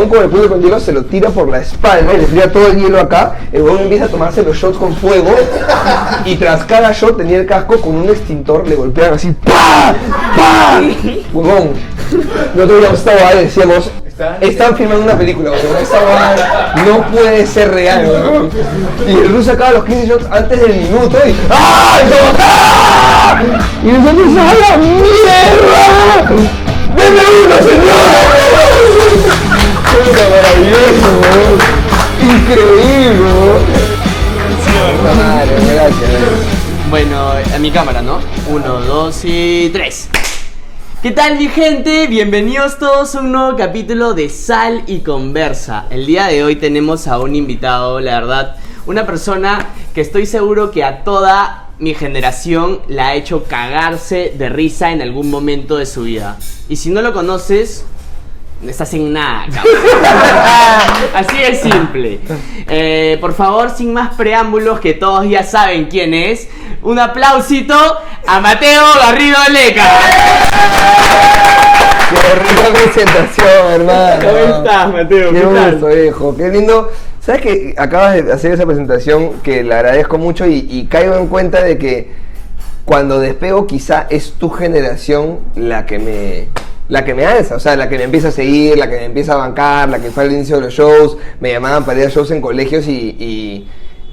huevón con el culo con hielo se lo tira por la espalda y le tira todo el hielo acá. El huevón empieza a tomarse los shots con fuego y tras cada shot tenía el casco con un extintor, le golpeaban así ¡pa! ¡pa! Huevón, nosotros habíamos estado ahí decíamos, están filmando una película, huevón, esta huevada no puede ser real, huevón. Y el ruso acaba los 15 shots antes del minuto y ¡ah! Y, como, ¡ah! y nosotros ¡a la mierda! ¡Deme uno, señor! ¡Puta maravilloso! Increíble. Puta madre, gracias. Bueno, a mi cámara, ¿no? Uno, dos y tres. ¿Qué tal mi gente? Bienvenidos todos a un nuevo capítulo de Sal y Conversa. El día de hoy tenemos a un invitado, la verdad, una persona que estoy seguro que a toda mi generación la ha hecho cagarse de risa en algún momento de su vida. Y si no lo conoces, no estás en nada, cabrón. Así de simple. Eh, por favor, sin más preámbulos, que todos ya saben quién es, un aplausito a Mateo Garrido Leca. Qué rica presentación, hermano. ¿Cómo estás, Mateo? Qué ¿Qué tal? gusto, viejo. Qué lindo. ¿Sabes que acabas de hacer esa presentación que le agradezco mucho y, y caigo en cuenta de que cuando despego quizá es tu generación la que me la que me alza, o sea, la que me empieza a seguir, la que me empieza a bancar, la que fue al inicio de los shows, me llamaban para ir a shows en colegios y, y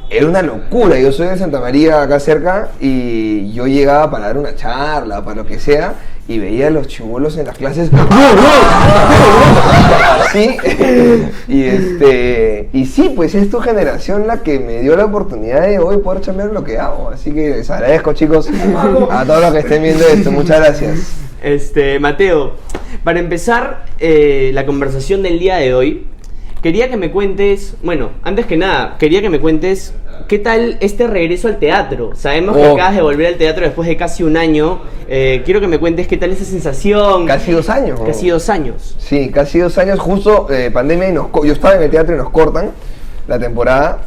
era una locura. Yo soy de Santa María, acá cerca, y yo llegaba para dar una charla, para lo que sea, y veía a los chibolos en las clases. Sí, y este, y sí, pues es tu generación la que me dio la oportunidad de hoy poder chambear lo que hago. Así que les agradezco, chicos, a todos los que estén viendo esto. Muchas gracias. Este, Mateo, para empezar eh, la conversación del día de hoy, quería que me cuentes, bueno, antes que nada, quería que me cuentes qué tal este regreso al teatro. Sabemos que Oh. acabas de volver al teatro después de casi un año. Eh, quiero que me cuentes qué tal esa sensación. Casi dos años. Casi dos años. Sí, casi dos años, justo eh, pandemia y nos yo estaba en el teatro y nos cortan la temporada.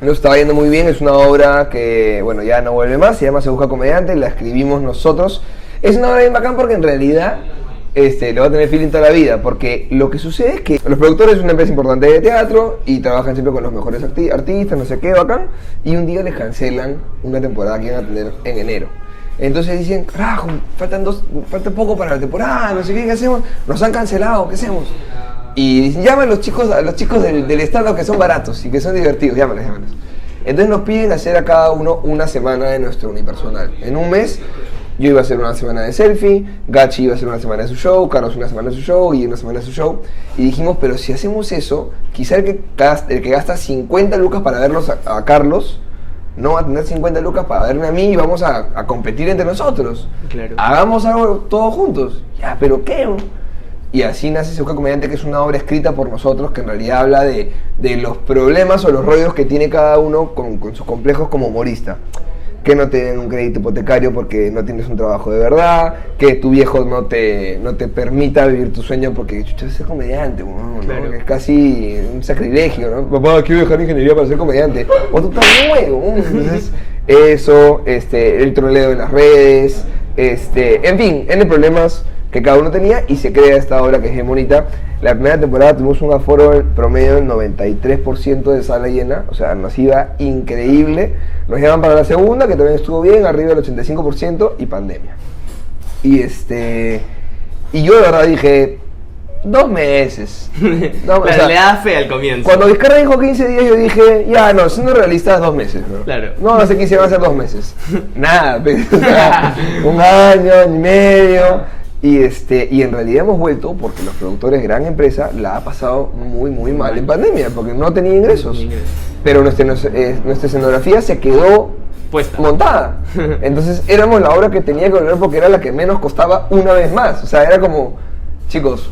Nos estaba yendo muy bien, es una obra que, bueno, ya no vuelve más, se llama Se Busca Comediante, la escribimos nosotros. Es una obra bien bacán porque en realidad este, le va a tener feeling toda la vida, porque lo que sucede es que los productores es una empresa importante de teatro y trabajan siempre con los mejores arti- artistas, no sé qué, bacán, y un día les cancelan una temporada que iban a tener en enero. Entonces dicen, carajo, faltan dos, falta poco para la temporada, no sé qué, ¿qué hacemos? Nos han cancelado, ¿qué hacemos? Y dicen, llama a los chicos, a los chicos del, stand que son baratos y que son divertidos, llámalos, llámalos. Entonces nos piden hacer a cada uno una semana de nuestro unipersonal. En un mes yo iba a hacer una semana de selfie, Gachi iba a hacer una semana de su show, Carlos una semana de su show y una semana de su show. Y dijimos, pero si hacemos eso, quizá el que gasta, el que gasta 50 lucas para verlos a, a Carlos, no va a tener 50 lucas para verme a mí y vamos a, a competir entre nosotros. Claro. Hagamos algo todos juntos. Ya, pero ¿qué? Y así nace Se Busca Comediante, que es una obra escrita por nosotros, que en realidad habla de, de los problemas o los rollos que tiene cada uno con, con sus complejos como humorista. Que no te den un crédito hipotecario porque no tienes un trabajo de verdad, que tu viejo no te, no te permita vivir tu sueño porque chucha, es ser comediante, es casi un sacrilegio, ¿no? Papá, quiero dejar ingeniería para ser comediante. O tú estás nuevo, entonces eso, este, el troleo en las redes, este, en fin, N problemas que cada uno tenía y se crea esta obra que es bien bonita. La primera temporada tuvimos un aforo promedio del 93% de sala llena, o sea, nos iba increíble. Nos llaman para la segunda, que también estuvo bien, arriba del 85% y pandemia. Y este y yo de verdad dije, dos meses. No, o Claro, sea, le das fe al comienzo. cuando Vizcarra dijo 15 días, yo dije, ya, no, siendo realistas, dos meses. ¿no? Claro. No, no sé 15, van a ser dos meses. Nada, pe- o sea, un año, año y medio. Y, este, y en realidad hemos vuelto porque los productores, gran empresa, la ha pasado muy, muy mal en pandemia, porque no tenía ingresos. Pero nuestra, eh, nuestra escenografía se quedó Puesta. montada. Entonces éramos la obra que tenía que volver porque era la que menos costaba una vez más. O sea, era como, chicos,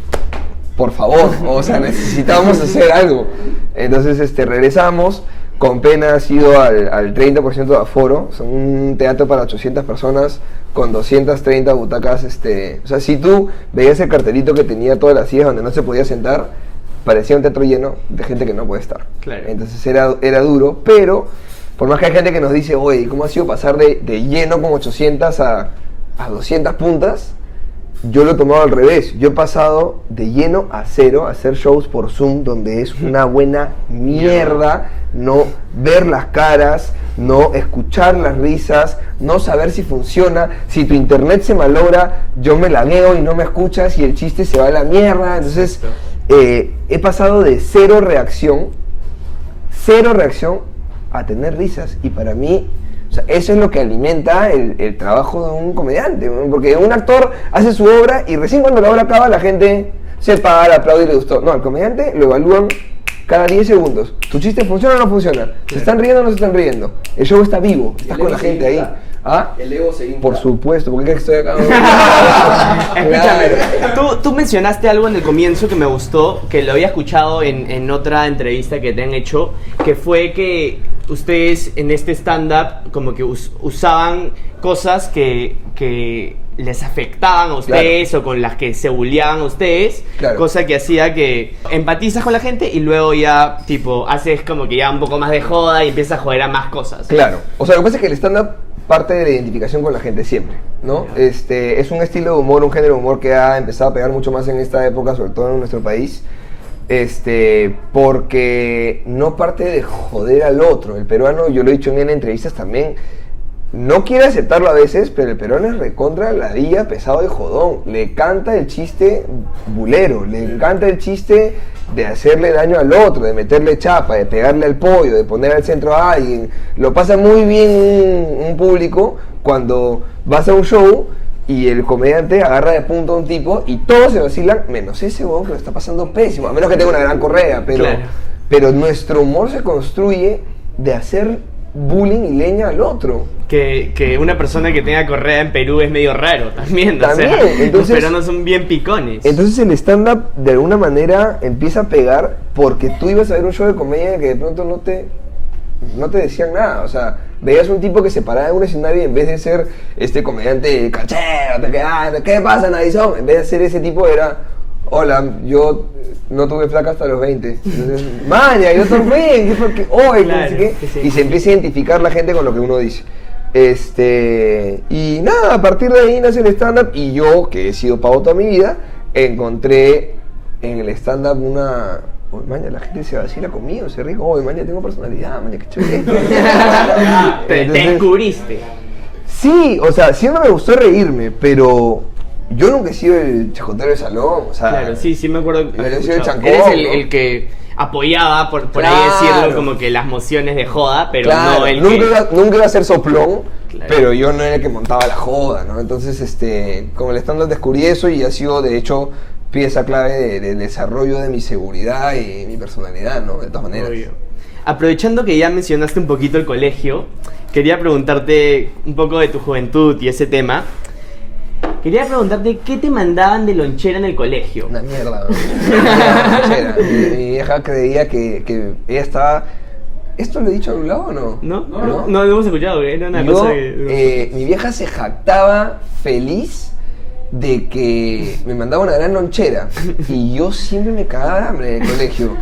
por favor, o sea, necesitábamos hacer algo. Entonces este, regresamos, con pena ha sido al, al 30% de aforo, son un teatro para 800 personas con 230 butacas. Este, o sea, si tú veías el cartelito que tenía todas las sillas donde no se podía sentar, parecía un teatro lleno de gente que no puede estar. Claro. Entonces era, era duro, pero por más que hay gente que nos dice, oye, ¿cómo ha sido pasar de, de lleno con 800 a, a 200 puntas? Yo lo he tomado al revés. Yo he pasado de lleno a cero a hacer shows por Zoom donde es una buena mierda no ver las caras, no escuchar las risas, no saber si funciona. Si tu internet se malogra, yo me la veo y no me escuchas y el chiste se va a la mierda. Entonces, eh, he pasado de cero reacción, cero reacción a tener risas. Y para mí, sea, eso es lo que alimenta el, el trabajo de un comediante. Porque un actor hace su obra y recién cuando la obra acaba la gente se para, aplaude y le gustó. No, al comediante lo evalúan cada 10 segundos. ¿Tu chiste funciona o no funciona? ¿Se están riendo o no se están riendo? El show está vivo, estás con la gente ahí. ¿Ah? El ego se infla. Por supuesto, porque es que estoy acá. Escúchame, tú, tú mencionaste algo en el comienzo que me gustó, que lo había escuchado en, en otra entrevista que te han hecho, que fue que ustedes en este stand-up como que us- usaban cosas que, que les afectaban a ustedes o con las que se bulleaban a ustedes, Claro. cosa que hacía que empatizas con la gente y luego ya tipo haces como que ya un poco más de joda y empiezas a joder a más cosas. Claro. O sea, lo que pasa es que el stand-up parte de la identificación con la gente siempre, ¿no? Este, es un estilo de humor, un género de humor que ha empezado a pegar mucho más en esta época, sobre todo en nuestro país. Este, porque no parte de joder al otro. El peruano, yo lo he dicho en entrevistas también, no quiere aceptarlo a veces, pero el peruano es recontra ladilla, pesado y jodón. Le canta el chiste bulero, le encanta el chiste de hacerle daño al otro, de meterle chapa, de pegarle al pollo, de poner al centro a alguien. Lo pasa muy bien un, un público cuando vas a un show y el comediante agarra de punto a un tipo y todos se vacilan, menos ese huevón que lo está pasando pésimo, a menos que tenga una gran correa, pero, Claro. pero nuestro humor se construye de hacer bullying y leña al otro. Que, que una persona que tenga correa en Perú es medio raro también. También, o sea, los entonces- peruanos son bien picones. Entonces el stand-up de alguna manera empieza a pegar porque tú ibas a ver un show de comedia que de pronto no te, no te decían nada. O sea, veías un tipo que se paraba en un escenario y en vez de ser este comediante cachero, te quedas, ¿qué pasa, Narizón? En vez de ser ese tipo era, hola, yo no tuve flaca hasta los 20. Entonces, Maña, yo también, ¿qué fue que hoy? no sé Claro, qué". sí, sí. Y se empieza a identificar la gente con lo que uno dice. Este, y nada, a partir de ahí nace el stand-up y yo, que he sido pavo toda mi vida, encontré en el stand-up una... Oye, maña, la gente se vacila conmigo, se ríe. Oye, maña, tengo personalidad, maña, qué chévere. te, te Entonces, descubriste. Sí, o sea, siempre me gustó reírme, pero yo nunca he sido el chacotero de salón, o sea... Claro, sí, sí me acuerdo. Soy el chancón, Eres el, ¿no? el que apoyaba, por, por ahí decirlo, como que las mociones de joda, pero Claro, no el nunca, que... iba, nunca iba a ser soplón, Claro. pero yo no era el que montaba la joda, ¿no? Entonces, este, con el stand-up descubrí eso y ha sido, de hecho, pieza clave de- del desarrollo de mi seguridad y mi personalidad, ¿no? De todas maneras. Obvio. Aprovechando que ya mencionaste un poquito el colegio, quería preguntarte un poco de tu juventud y ese tema. Quería preguntarte qué te mandaban de lonchera en el colegio. Una mierda, ¿no? Una lonchera. mi, mi vieja creía que, que ella estaba... ¿Esto lo he dicho a algún lado o no? ¿No? No, No, no. no, lo hemos escuchado, era una Yo, cosa que... eh, mi vieja se jactaba feliz de que me mandaba una gran lonchera y yo siempre me cagaba de hambre en el colegio.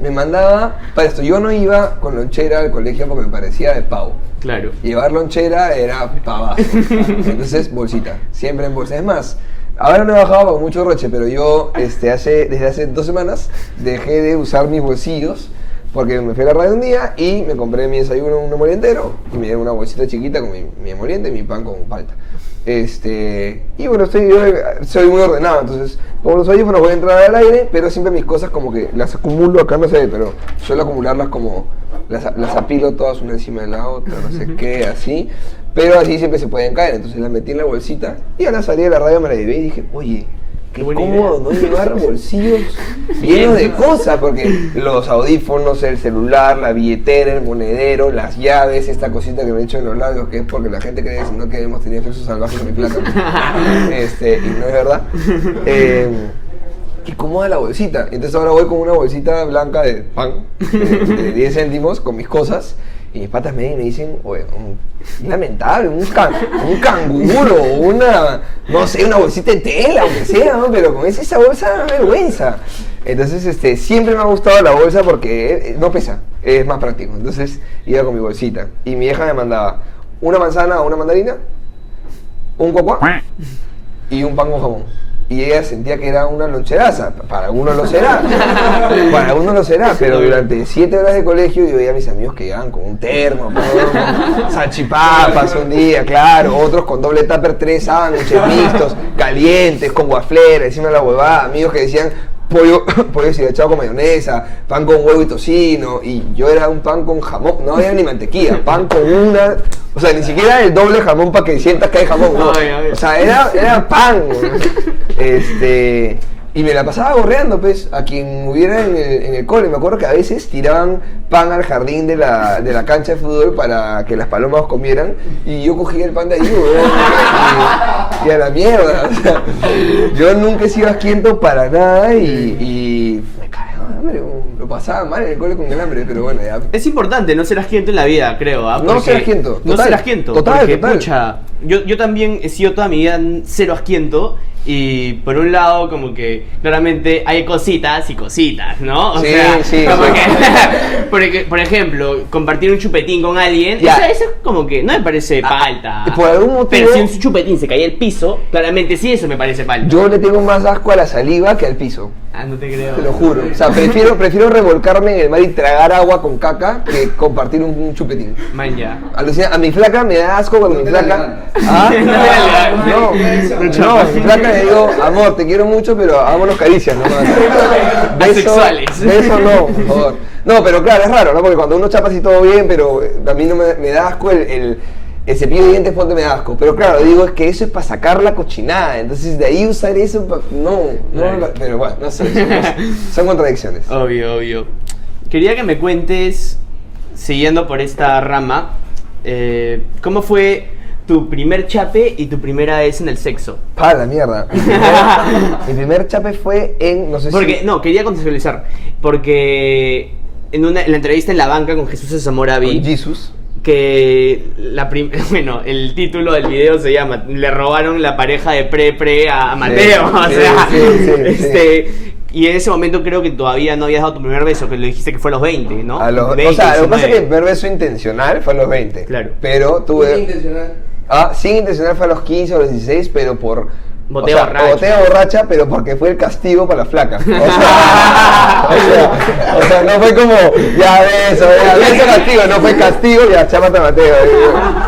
Me mandaba, para esto, yo no iba con lonchera al colegio porque me parecía de pavo. Claro. Llevar lonchera era pavazo. Entonces, bolsita, siempre en bolsa. Es más, ahora no he bajado con mucho roche, pero yo este, hace, desde hace dos semanas dejé de usar mis bolsillos porque me fui a la radio un día y me compré mi desayuno un emolientero y me dieron una bolsita chiquita con mi, mi emoliente y mi pan con palta. Este, y bueno, estoy, yo soy muy ordenado, entonces como los audífonos voy a entrar al aire, pero siempre mis cosas como que las acumulo acá, no sé, pero suelo acumularlas como las, las apilo todas una encima de la otra, no sé qué, así. Pero así siempre se pueden caer. Entonces las metí en la bolsita y a la salida de la radio me la llevé y dije, oye, qué cómodo no llevar bolsillos llenos de cosas, porque los audífonos, el celular, la billetera, el monedero, las llaves, esta cosita que me he hecho en los labios, que es porque la gente cree no que hemos tenido sexo salvaje con mi plata. este, y no es verdad. Eh, qué cómoda la bolsita. Entonces ahora voy con una bolsita blanca de pan, de, de 10 céntimos, con mis cosas. Y mis patas me ven y me dicen, lamentable, un, un canguro, una, no sé, una bolsita de tela, aunque sea, ¿no? pero con esa, esa bolsa vergüenza. Entonces, este, siempre me ha gustado la bolsa porque eh, no pesa, es más práctico. Entonces, iba con mi bolsita. Y mi hija me mandaba una manzana o una mandarina, un cuacuá y un pan con jamón. Y ella sentía que era una loncheraza. Para algunos lo será, para algunos lo será, pero durante siete horas de colegio yo veía a mis amigos que llegaban con un termo, con salchipapas un día, claro, otros con doble tupper, tres sándwiches mixtos, calientes, con guaflera, encima de la huevada, amigos que decían, pollo, pollo echado con mayonesa, pan con huevo y tocino, y yo era un pan con jamón, no había ni mantequilla, pan con una, o sea, ni siquiera el doble jamón para que sientas que hay jamón, no. o sea, era, era pan, este, y me la pasaba gorreando, pues, a quien hubiera en el, en el cole. Me acuerdo que a veces tiraban pan al jardín de la, de la cancha de fútbol para que las palomas comieran. Y yo cogía el pan de ahí, y, a la mierda. O sea, yo nunca he sido asquiento para nada y, me cagaba hambre. Lo pasaba mal en el cole con el hambre, pero bueno, ya. Es importante no ser asquiento en la vida, creo. ¿ah? No ser asquiento. No ser asquiento. Total, porque, total. Pucha, yo, yo también he sido toda mi vida cero asquiento. Y por un lado, como que claramente hay cositas y cositas, ¿no? O Sí, sea, sí, como sí. que- porque, por ejemplo, compartir un chupetín con alguien, Ya. eso, eso es como que no me parece falta. por algún motivo- Pero si un chupetín se caía al piso, claramente sí, eso me parece falta. Yo le tengo más asco a la saliva que al piso. Ah, no te creo. Te lo juro. O sea, prefiero, prefiero revolcarme en el mar y tragar agua con caca que compartir un, un chupetín. Man, ya. A mi flaca me da asco cuando mi flaca. ¿Ah? No No, no, flaca le digo, amor, te quiero mucho, pero hagámonos caricias nomás. Asexuales. Beso no, por favor. No, pero claro, es raro, ¿no? Porque cuando uno chapa así todo bien, pero eh, a mí no me, me da asco el, el, cepillo de dientes, ponte me da asco. Pero claro, digo, es que eso es para sacar la cochinada. Entonces, de ahí usar eso, pa- no, no, pero bueno, no sé, son, contradicciones. Obvio, obvio. Quería que me cuentes, siguiendo por esta rama, eh, ¿cómo fue tu primer chape y tu primera vez en el sexo? Pa, la mierda. Mi primer, mi primer chape fue en, no sé Porque, si... no, quería contextualizar. Porque en, una, en la entrevista en la banca con Jesús Zamoravi, Con Jesus. que la prim- bueno, el título del video se llama Le robaron la pareja de pre-pre a Mateo. o sí, sea, sí, sí, sí. este. Y en ese momento creo que todavía no habías dado tu primer beso, que lo dijiste que fue a los 20, ¿no? A los, 20, o sea, lo que pasa es que 19. mi primer beso intencional fue a los 20. Claro. Pero tuve... intencional. Ah, sin intencional fue a los 15 o los 16, pero por. Botella o sea, borracha. botella borracha, pero porque fue el castigo para la flaca. O sea, o sea, o sea, no fue como, ya beso, ya beso castigo, no fue castigo, ya chápate Mateo.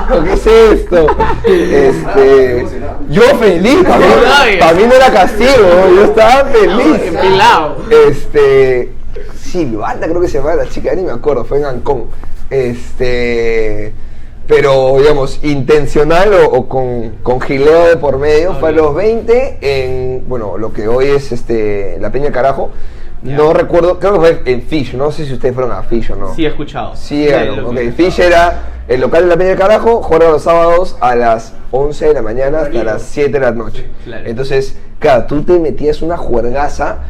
Yo, ¿Qué es esto? Este, yo feliz, para mí, para mí no era castigo, yo estaba feliz. Este. Silvana, creo que se llamaba la chica, ni me acuerdo, fue en Ancón. Este. Pero, digamos, intencional o, o con, con gileo de por medio, fue a los 20 en, bueno, lo que hoy es este la Peña Carajo. No recuerdo, creo que fue en Fish, no sé si ustedes fueron a Fish o no. Sí, he escuchado. Sí, Sí, llegaron. lo Ok, que- Fish era el local de la Peña del Carajo, juega los sábados a las 11 de la mañana hasta las 7 de la noche. Claro. Entonces, claro, tú te metías una juergaza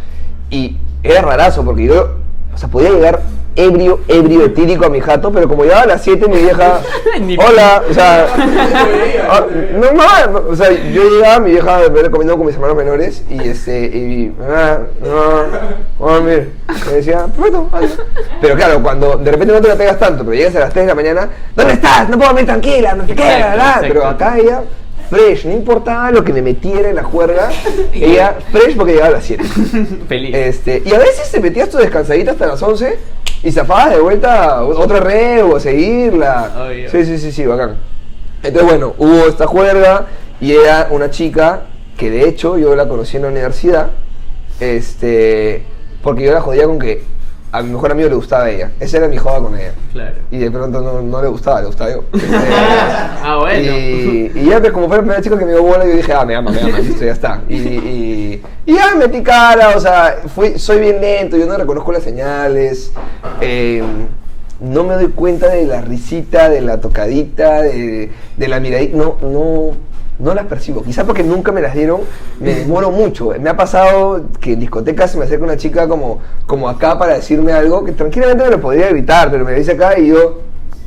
y era rarazo porque yo, o sea, podía llegar ebrio, ebrio, etílico a mi jato, pero como llegaba a las 7 mi vieja, hola, o sea, ah, no, no, o sea, yo llegaba, mi vieja me comiendo con mis hermanos menores y este, y, ah, no, mira, me decía, perfecto, adiós". Pero claro, cuando de repente no te la pegas tanto, pero llegas a las 3 de la mañana, ¿dónde estás? No puedo dormir tranquila, no sé qué, la, la". exacto. pero acá ella, fresh, no importaba lo que me metiera en la juerga, ella, fresh porque llegaba a las 7. Feliz. Este, y a veces te metías tu descansadita hasta las 11 y zafabas de vuelta a otra red o a seguirla. Sí, sí, sí, sí, bacán. Entonces, bueno, hubo esta juerga y era una chica que de hecho yo la conocí en la universidad, este, porque yo la jodía con que a mi mejor amigo le gustaba ella. Esa era mi joda con ella. Claro. Y de pronto no, no le gustaba, le gustaba yo. Este, Ah, bueno. y, y ya, pues, como fue la primera chica que me dio bola, yo dije, ah, me ama, me ama, listo, ya está. Y, y, y ya metí cara, o sea, fui, soy bien lento, yo no reconozco las señales. eh, no me doy cuenta de la risita, de la tocadita, de, de la miradita. No, no, no las percibo. Quizás porque nunca me las dieron, me demoro mucho. Me ha pasado que en discotecas se me acerca una chica como, como acá para decirme algo que tranquilamente me lo podría gritar, pero me dice acá y yo.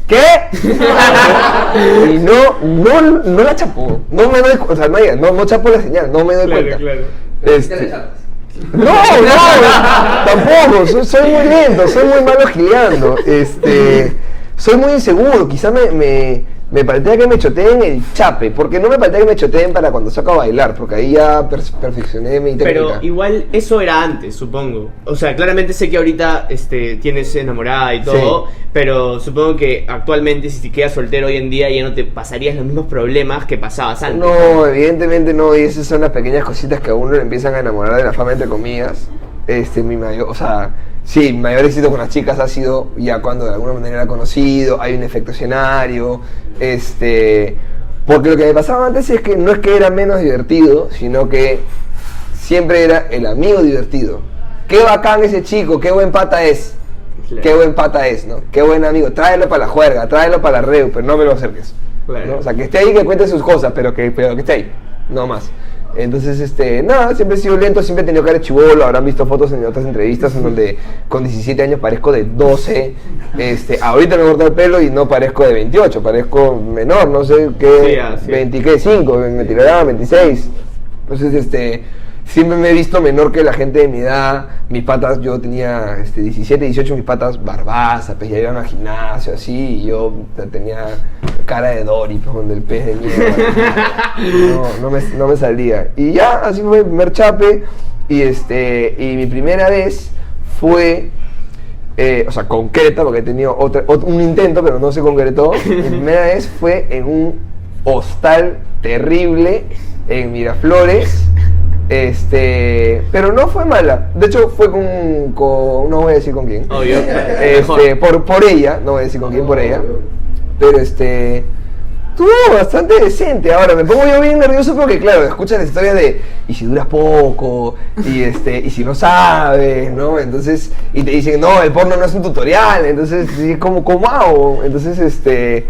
¿Qué? y no, no, no la chapo. No me doy o sea, no, no, no chapo la señal, no me doy Claro, cuenta. claro. Este, ¿Qué le chapas? no, no, tampoco, soy, soy muy lento, soy muy malo gileando, este, soy muy inseguro, quizá me, me, Me paltea que me choteen el chape, porque no me paltea que me choteen para cuando saco a bailar, porque ahí ya per- perfeccioné mi técnica. Pero igual eso era antes, supongo. O sea, claramente sé que ahorita este, tienes enamorada y todo, pero supongo que actualmente si te quedas soltero hoy en día ya no te pasarías los mismos problemas que pasabas antes. No, evidentemente no, y esas son las pequeñas cositas que a uno le empiezan a enamorar de la fama, entre comillas. Este, mi mayor, o sea, sí, mi mayor éxito con las chicas ha sido ya cuando de alguna manera he conocido, hay un efecto escenario, este, porque lo que me pasaba antes es que no es que era menos divertido, sino que siempre era el amigo divertido. Qué bacán ese chico, qué buen pata es. Claro. Qué buen pata es, ¿no? Qué buen amigo. Tráelo para la juerga, tráelo para la reu, pero no me lo acerques. Claro. ¿no? O sea, que esté ahí, que cuente sus cosas, pero que, pero que esté ahí, no más. Entonces, este, nada, siempre he sido lento, siempre he tenido cara de chivolo, habrán visto fotos en otras entrevistas en donde con 17 años parezco de 12, este, ahorita me he cortado el pelo y no parezco de 28, parezco menor, no sé Sí, qué, es. 20, ¿qué? 5, me tirará 26. Entonces, este, siempre me he visto menor que la gente de mi edad. Mis patas, yo tenía este, 17, 18, mis patas barbazas, pues ya iban al gimnasio, así, y yo tenía cara de Dory, pues, con el pez de mierda. No, no me, no me salía. Y ya, así fue el primer chape. Y, este, y mi primera vez fue, eh, o sea, concreta, porque he tenido otra, ot- un intento, pero no se concretó. Mi primera vez fue en un hostal terrible en Miraflores. Este, pero no fue mala. De hecho, fue con, con no voy a decir con quién. Obvio. Este, por, por ella, no voy a decir con quién por ella. Pero este. Estuvo bastante decente. Ahora, me pongo yo bien nervioso porque, claro, escuchas la historia de. Y si duras poco, y este, y si no sabes, ¿no? Entonces, y te dicen, no, el porno no es un tutorial. Entonces, sí, ¿cómo, cómo hago? Entonces, este.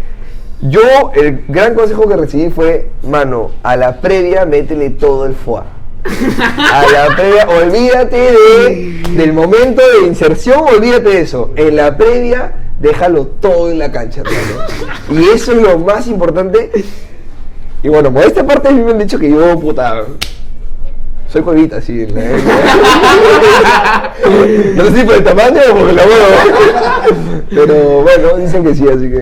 Yo, el gran consejo que recibí fue, mano, a la previa métele todo el foie. A la previa, olvídate de, del momento de inserción, olvídate de eso. En la previa, déjalo todo en la cancha. Y eso es lo más importante. Y bueno, por esta parte a mí me han dicho que yo, puta, soy cuevita, sí. la- No sé si por el tamaño o porque la huevo. Pero bueno, dicen que sí, así que.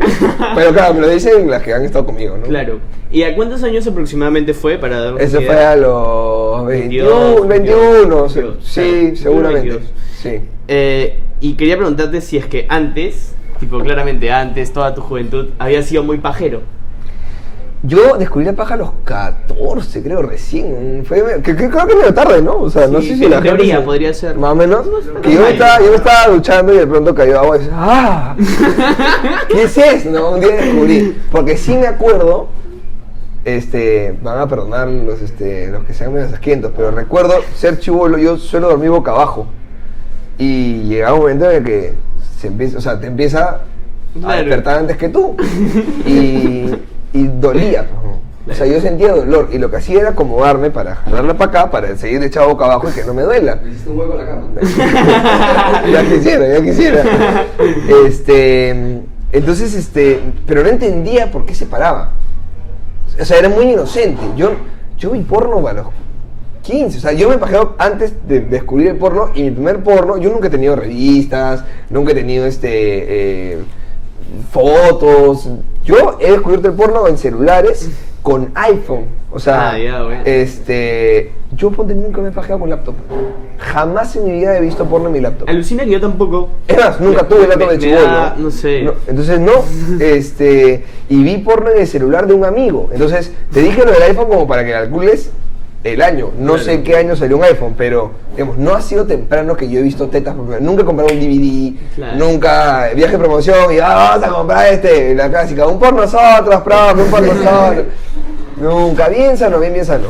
Pero claro, me lo dicen las que han estado conmigo, ¿no? Claro. ¿Y a cuántos años aproximadamente fue para Ese una fue a los 22, 21, 21, se- 22, sí, claro, seguramente. 22. Sí. Eh, y quería preguntarte si es que antes, tipo claramente antes, toda tu juventud, había sido muy pajero. Yo descubrí la paja a los 14, creo, recién. Fue, que, que creo que medio tarde, ¿no? O sea, no sé si la teoría se- podría ser. Más o menos. No, que yo, me estaba, yo me estaba duchando y de pronto cayó agua y dice, ¡ah! ¿Qué es eso? No, un día descubrí. Porque sí me acuerdo, este, van a perdonar los, este, los que sean medio asquientos, pero recuerdo ser chivolo, yo suelo dormir boca abajo. Y llegaba un momento en el que se empieza, o sea, te empieza a despertar antes que tú. Y, y dolía. O sea, yo sentía dolor y lo que hacía era acomodarme para jalarla para acá, para seguir echado boca abajo y que no me duela. Le hiciste un hueco a la cama. ya quisiera, ya quisiera. Este, entonces, este, pero no entendía por qué se paraba. O sea, era muy inocente. Yo, yo vi porno a los 15. O sea, yo me pajeaba antes de descubrir el porno y mi primer porno, yo nunca he tenido revistas, nunca he tenido este eh, fotos. Yo he descubierto el porno en celulares con iPhone. O sea, Ah, ya, bueno. este, yo ponte nunca me he pajeado con laptop. Jamás en mi vida he visto porno en mi laptop. Alucina que yo tampoco. Es más, nunca Me- tuve me- laptop de me chibolo. da- no sé. entonces no, este, y vi porno en el celular de un amigo. Entonces, te dije lo del iPhone como para que calcules el año. No Claro. sé qué año salió un iPhone, pero digamos, no ha sido temprano que yo he visto tetas. Nunca he comprado un DVD, Claro. nunca viaje de promoción y ah, vamos a comprar este, la clásica, un por nosotros, profe, un por nosotros. Nunca, bien sano, bien, bien sano.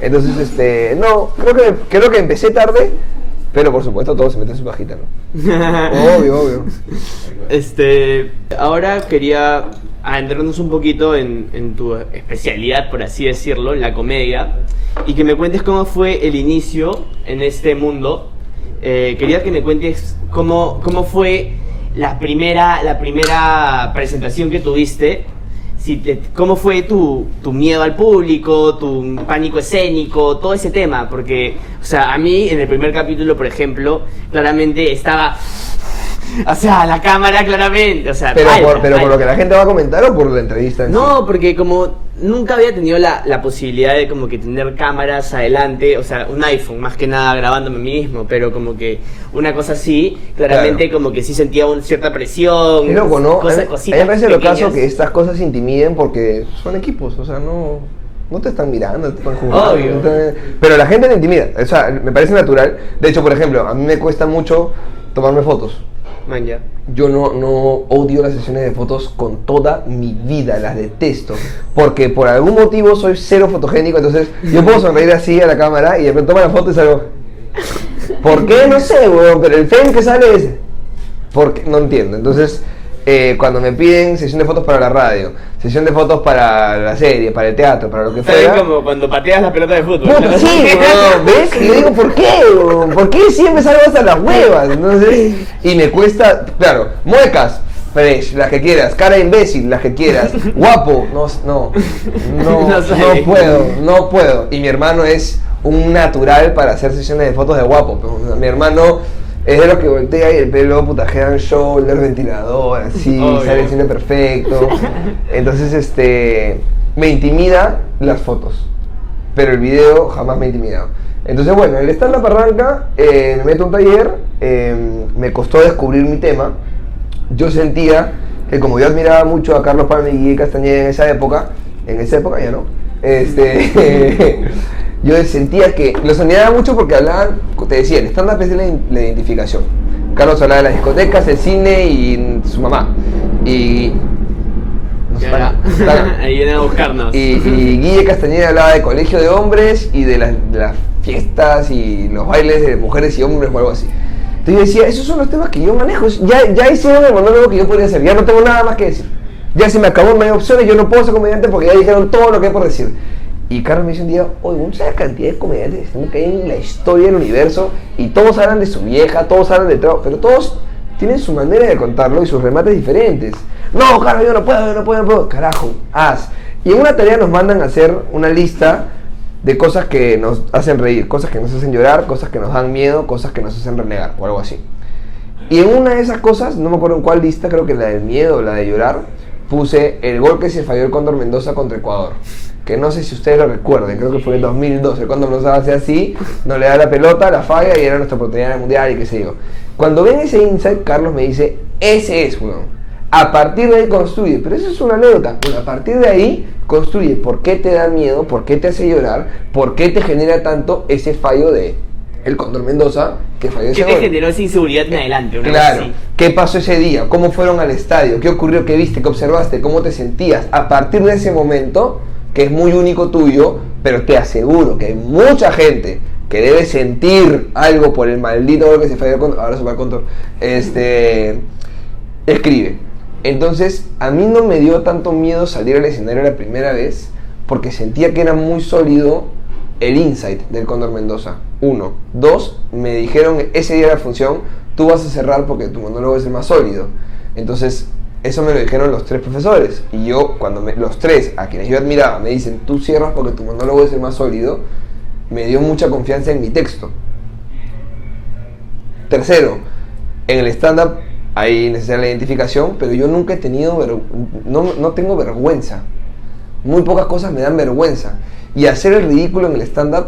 Entonces, este, no, creo que, creo que empecé tarde, pero por supuesto todo se mete en su pajita, ¿no? Obvio, obvio. Este, ahora quería adentrarnos un poquito en, en tu especialidad, por así decirlo, la comedia, y que me cuentes cómo fue el inicio en este mundo. Eh, quería que me cuentes cómo, cómo fue la primera, la primera presentación que tuviste. Si te- ¿Cómo fue tu, tu miedo al público, tu pánico escénico, todo ese tema? Porque, o sea, a mí en el primer capítulo, por ejemplo, claramente estaba O sea, la cámara claramente, o sea, Pero, por, pero por lo que la gente va a comentar o por la entrevista en sí? No, porque como nunca había tenido la, la posibilidad de como que tener cámaras adelante, o sea, un iPhone más que nada grabándome a mí mismo, pero como que una cosa así, claramente Claro. como que sí sentía una cierta presión. Es loco, ¿no? Cosa- a mí- me parece lo caso que estas cosas intimiden porque son equipos, o sea, no, no te están mirando, te están jugando. Obvio. te- Pero la gente te intimida, o sea, me parece natural. De hecho, por ejemplo, a mí me cuesta mucho tomarme fotos. Yo no, no odio las sesiones de fotos con toda mi vida, las detesto. Porque por algún motivo soy cero fotogénico, entonces yo puedo sonreír así a la cámara y de pronto toma la foto y salgo. ¿Por qué? No sé, weón, pero el frame que sale es. ¿Por qué? No entiendo. Entonces, eh, cuando me piden sesión de fotos para la radio, sesión de fotos para la serie, para el teatro, para lo que ¿Sabes fuera. como cuando pateas la pelota de fútbol? Sí, ¿ves? Y yo digo, ¿por qué? ¿Por qué siempre salgo hasta las huevas? Entonces, y me cuesta, claro, muecas, fresh, las que quieras, cara de imbécil, las que quieras, guapo, no, no, no, No puedo, no puedo. Y mi hermano es un natural para hacer sesiones de fotos de guapo. mi hermano es de los que voltea y el pelo, puta, head and shoulder, ventilador, así, Obvio. sale el cine perfecto. Entonces, este, me intimida las fotos pero el video jamás me ha intimidado. Entonces, bueno, el stand-up arranca, eh, me meto a un taller, eh, me costó descubrir mi tema. Yo sentía que como yo admiraba mucho a Carlos Palma y Castañeda en esa época, en esa época ya no, este, yo sentía que los admiraba mucho porque hablaban, te decía, el stand-up es de la, la identificación. Carlos hablaba de las discotecas, el cine y su mamá. Y... no sé, Ya, está- Ahí vienen a buscarnos. y, y Guille Castañeda hablaba de colegio de hombres y de las, de las fiestas y los bailes de mujeres y hombres o algo así. Entonces yo decía, esos son los temas que yo manejo. Ya, ya hicieron el monólogo que yo podría hacer. Ya no tengo nada más que decir. Ya se me acabó, no hay opciones. Yo no puedo ser comediante porque ya dijeron todo lo que hay por decir. Y Carlos me dice un día, oye, ¿no sabes la cantidad de comediantes que hay en la historia del universo? Y todos hablan de su vieja, todos hablan de trabajo, pero todos tienen su manera de contarlo y sus remates diferentes. No, Carlos, yo no puedo, yo no puedo, no puedo. Carajo, haz. Y en una tarea nos mandan a hacer una lista de cosas que nos hacen reír, cosas que nos hacen llorar, cosas que nos dan miedo, cosas que nos hacen renegar o algo así. Y en una de esas cosas, no me acuerdo en cuál lista, creo que la del miedo o la de llorar, puse el gol que se falló el Cóndor Mendoza contra Ecuador. Que no sé si ustedes lo recuerden, creo que fue en 2012. El Cóndor Mendoza hace así, no le da la pelota, la falla y era nuestra oportunidad el mundial y qué sé yo. Cuando ven ese insight, Carlos me dice: Ese es, weón. A partir de ahí construye, pero eso es una anécdota. Bueno, a partir de ahí construye por qué te da miedo, por qué te hace llorar, por qué te genera tanto ese fallo de el Cóndor Mendoza que falló ese ¿Qué te generó esa inseguridad en adelante? Una Claro. ¿Qué pasó ese día? ¿Cómo fueron al estadio? ¿Qué ocurrió? ¿Qué viste? ¿Qué observaste? ¿Cómo te sentías? A partir de ese momento, que es muy único tuyo, pero te aseguro que hay mucha gente que debe sentir algo por el maldito gol que se falló con ahora se va el control. Este escribe. Entonces, a mí no me dio tanto miedo salir al escenario la primera vez porque sentía que era muy sólido el insight del Cóndor Mendoza. Uno. Dos, me dijeron ese día la función, tú vas a cerrar porque tu monólogo es el más sólido. Entonces, eso me lo dijeron los tres profesores. Y yo, cuando me- los tres, a quienes yo admiraba, me dicen, tú cierras porque tu monólogo es el más sólido, me dio mucha confianza en mi texto. Tercero, en el stand-up hay necesaria la identificación, pero yo nunca he tenido, ver- no, no tengo vergüenza. Muy pocas cosas me dan vergüenza. Y hacer el ridículo en el stand-up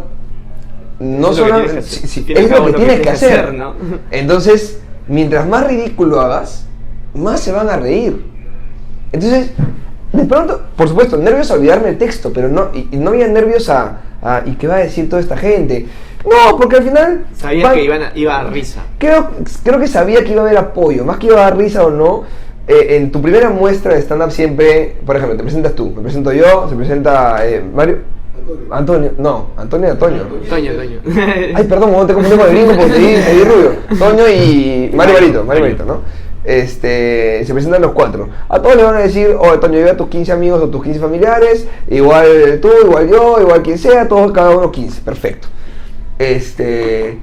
no Es lo que tienes que hacer. sí, sí, Tienes es que- lo que tienes que hacer. ¿no? Entonces, mientras más ridículo hagas, más se van a reír. Entonces, de pronto, por supuesto, nervios a olvidarme el texto, pero no, y, y no había nervios a, a, ¿y qué va a decir toda esta gente? No, porque al final... Sabías van- que iban a- iba a risa. Creo, creo que sabía que iba a haber apoyo, más que iba a dar risa o no. eh, en tu primera muestra de stand-up siempre, por ejemplo, te presentas tú, me presento yo, se presenta eh, Mario. Antonio, no, Antonio y Antonio. Toño, Toño. Ay, perdón, no te confundí con el gringo porque te di, te di rubio. Toño y Mario Barito, Mario Barito, ¿no? Este, se presentan los cuatro. A todos les van a decir, oye, Toño, lleva a tus 15 amigos o tus 15 familiares, igual tú, igual yo, igual quien sea, todos cada uno 15, perfecto. Este,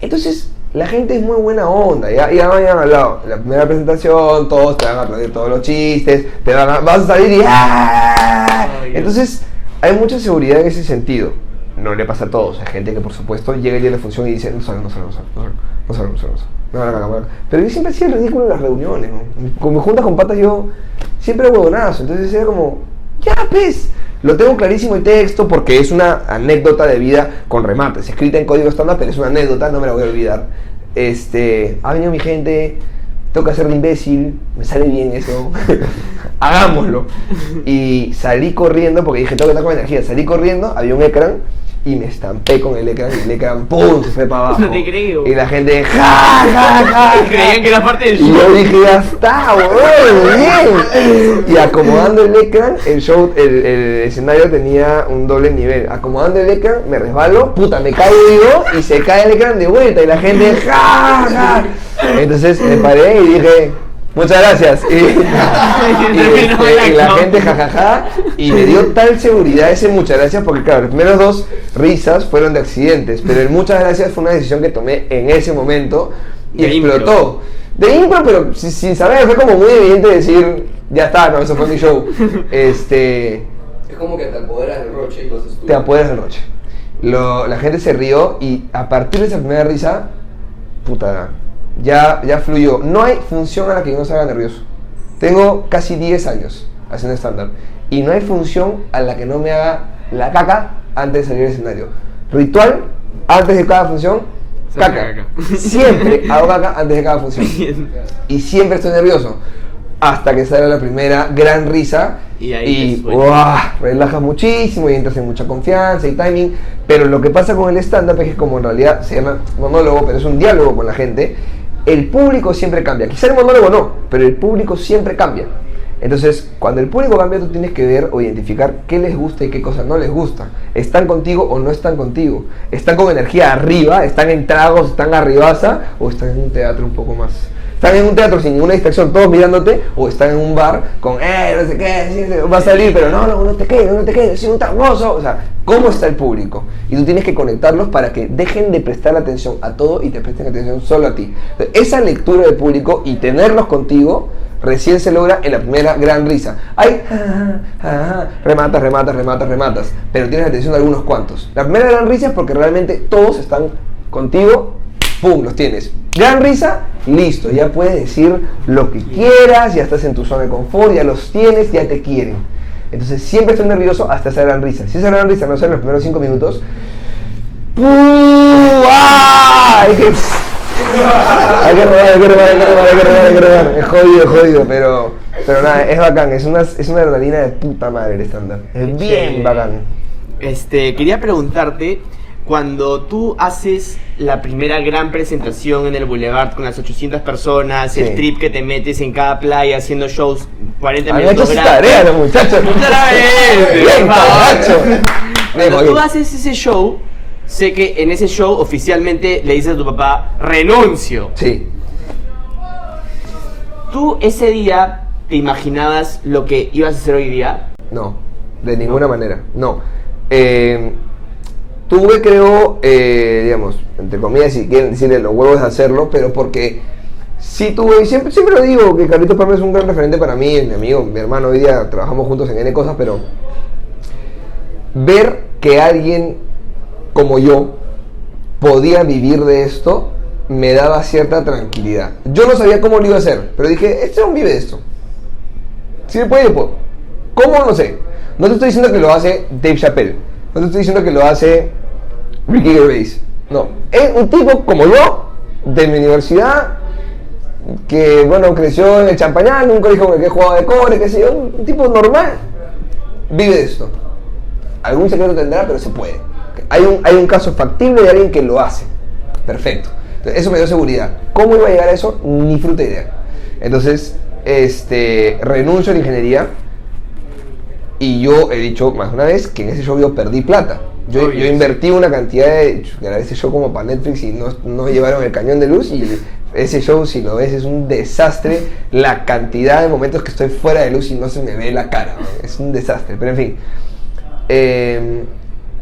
entonces, la gente es muy buena onda, ya, ya vayan al lado. La primera presentación, todos te van a aplaudir todos los chistes, te van a, vas a salir y ¡ah! Entonces, hay mucha seguridad en ese sentido. No le pasa a todos. Hay gente que, por supuesto, llega el día de la función y dice, no sale, no sale, no sale, no sale, no sale, no sale, no sale. Me van a cagar, me van a cagar". Pero yo siempre hacía ridículo en las reuniones, ¿no? Como juntas con patas, yo siempre huevonazo. Entonces era como, ya, pues. Lo tengo clarísimo el texto porque es una anécdota de vida con remates, escrita en código estándar, pero es una anécdota, no me la voy a olvidar. Este, ha venido mi gente, tengo que hacer de imbécil, me sale bien eso, hagámoslo. Y salí corriendo, porque dije, tengo que estar con energía, salí corriendo, había un ecran y me estampé con el ecran y el ecran, ¡pum!, se fue para abajo. No te creo. Y la gente, ¡ja, ja, ja! ja". Creían que era parte del Y show. yo dije, ya está, weón, bien. Y acomodando el ecran, el show, el, el escenario tenía un doble nivel. Acomodando el ecran, me resbalo, puta, me caigo yo y se cae el ecran de vuelta y la gente, ja, ja. Entonces me paré y dije, muchas gracias. Y, este, la y la acción. gente, jajaja, y me dio tal seguridad ese muchas gracias porque claro, las primeras dos risas fueron de accidentes, pero el muchas gracias fue una decisión que tomé en ese momento y De impro. explotó. De impro, pero sin, sin saber, fue como muy evidente decir, ya está, no, eso fue mi show. Este, Es como que te apoderas del roche y lo haces tú. te apoderas del roche. Lo- la gente se rió y a partir de esa primera risa, puta, ya, ya fluyó. No hay función a la que yo no salga nervioso. Tengo casi 10 años haciendo stand-up y no hay función a la que no me haga la caca antes de salir al escenario. Ritual, antes de cada función, caca. caca. Siempre hago caca antes de cada función. Y siempre estoy nervioso. Hasta que sale la primera gran risa. Y ahí sueltas. ¡guau! relajas muchísimo y entras en mucha confianza y timing. Pero lo que pasa con el stand-up es que como en realidad se llama monólogo, pero es un diálogo con la gente, el público siempre cambia. Quizá el monólogo no, pero el público siempre cambia. Entonces, cuando el público cambia, tú tienes que ver o identificar qué les gusta y qué cosas no les gusta. ¿Están contigo o no están contigo? ¿Están con energía arriba? ¿Están en tragos? ¿Están arribaza? ¿O están en un teatro un poco más? ¿Están en un teatro sin ninguna distracción, todos mirándote? ¿O están en un bar con, eh, no sé qué, va a salir, pero no, no, no te quedes, no te quedes, soy un targoso? O sea, ¿cómo está el público? Y tú tienes que conectarlos para que dejen de prestar atención a todo y te presten atención solo a ti. Entonces, esa lectura del público y tenerlos contigo recién se logra en la primera gran risa. Hay rematas, rematas, rematas, rematas, pero tienes atención de algunos cuantos. La primera gran risa es porque realmente todos están contigo, ¡pum! Los tienes. Gran risa, listo, ya puedes decir lo que quieras, ya estás en tu zona de confort, ya los tienes, ya te quieren. Entonces siempre estoy nervioso hasta esa gran risa. Si esa gran risa no sale en los primeros cinco minutos, ¡pum! ¡Ah! Hay que, hay que rodar, hay que rodar, hay que rodar, hay que rodar, hay que rodar. Es jodido, jodido, pero, pero nada, es bacán, es una, es una adrenalina de puta madre el estándar. Es bien bacán. Este, quería preguntarte, cuando tú haces la primera gran presentación en el Boulevard con las 800 personas, el trip que te metes en cada playa haciendo shows 40 Han hecho minutos gratis. tarea los muchachos. Otra vez, Bien. Cuando tú haces ese show, sé que en ese show oficialmente le dices a tu papá, renuncio. Sí. ¿Tú ese día te imaginabas lo que ibas a hacer hoy día? No, de ninguna manera, no. Eh, tuve, creo, eh, digamos, entre comillas, si quieren decirle los huevos de hacerlo, pero porque sí tuve, y siempre, siempre lo digo, que Carlitos Palma es un gran referente para mí, es mi amigo, mi hermano, hoy día trabajamos juntos en N cosas, pero ver que alguien como yo podía vivir de esto me daba cierta tranquilidad. Yo no sabía cómo lo iba a hacer, pero dije, este hombre vive de esto. Si se puede, puedo. ¿Cómo? No sé. No te estoy diciendo que lo hace Dave Chappelle. No te estoy diciendo que lo hace Ricky Gervais. No. Es un tipo como yo, de mi universidad, que, bueno, creció en el colegio con el que jugaba de cobre, qué sé yo. Un tipo normal. Vive esto. Algún secreto tendrá, pero se puede. Hay un, hay un caso factible de alguien que lo hace. Perfecto. Eso me dio seguridad. ¿Cómo iba a llegar a eso? Ni fruta idea. Entonces, este, renuncio a la ingeniería y yo he dicho más una vez que en ese show yo perdí plata. Yo, invertí una cantidad de... Grabé ese show como para Netflix y no, no llevaron el cañón de luz y ese show, si lo ves, es un desastre. La cantidad de momentos que estoy fuera de luz y no se me ve la cara. Es un desastre. Pero en fin. Eh,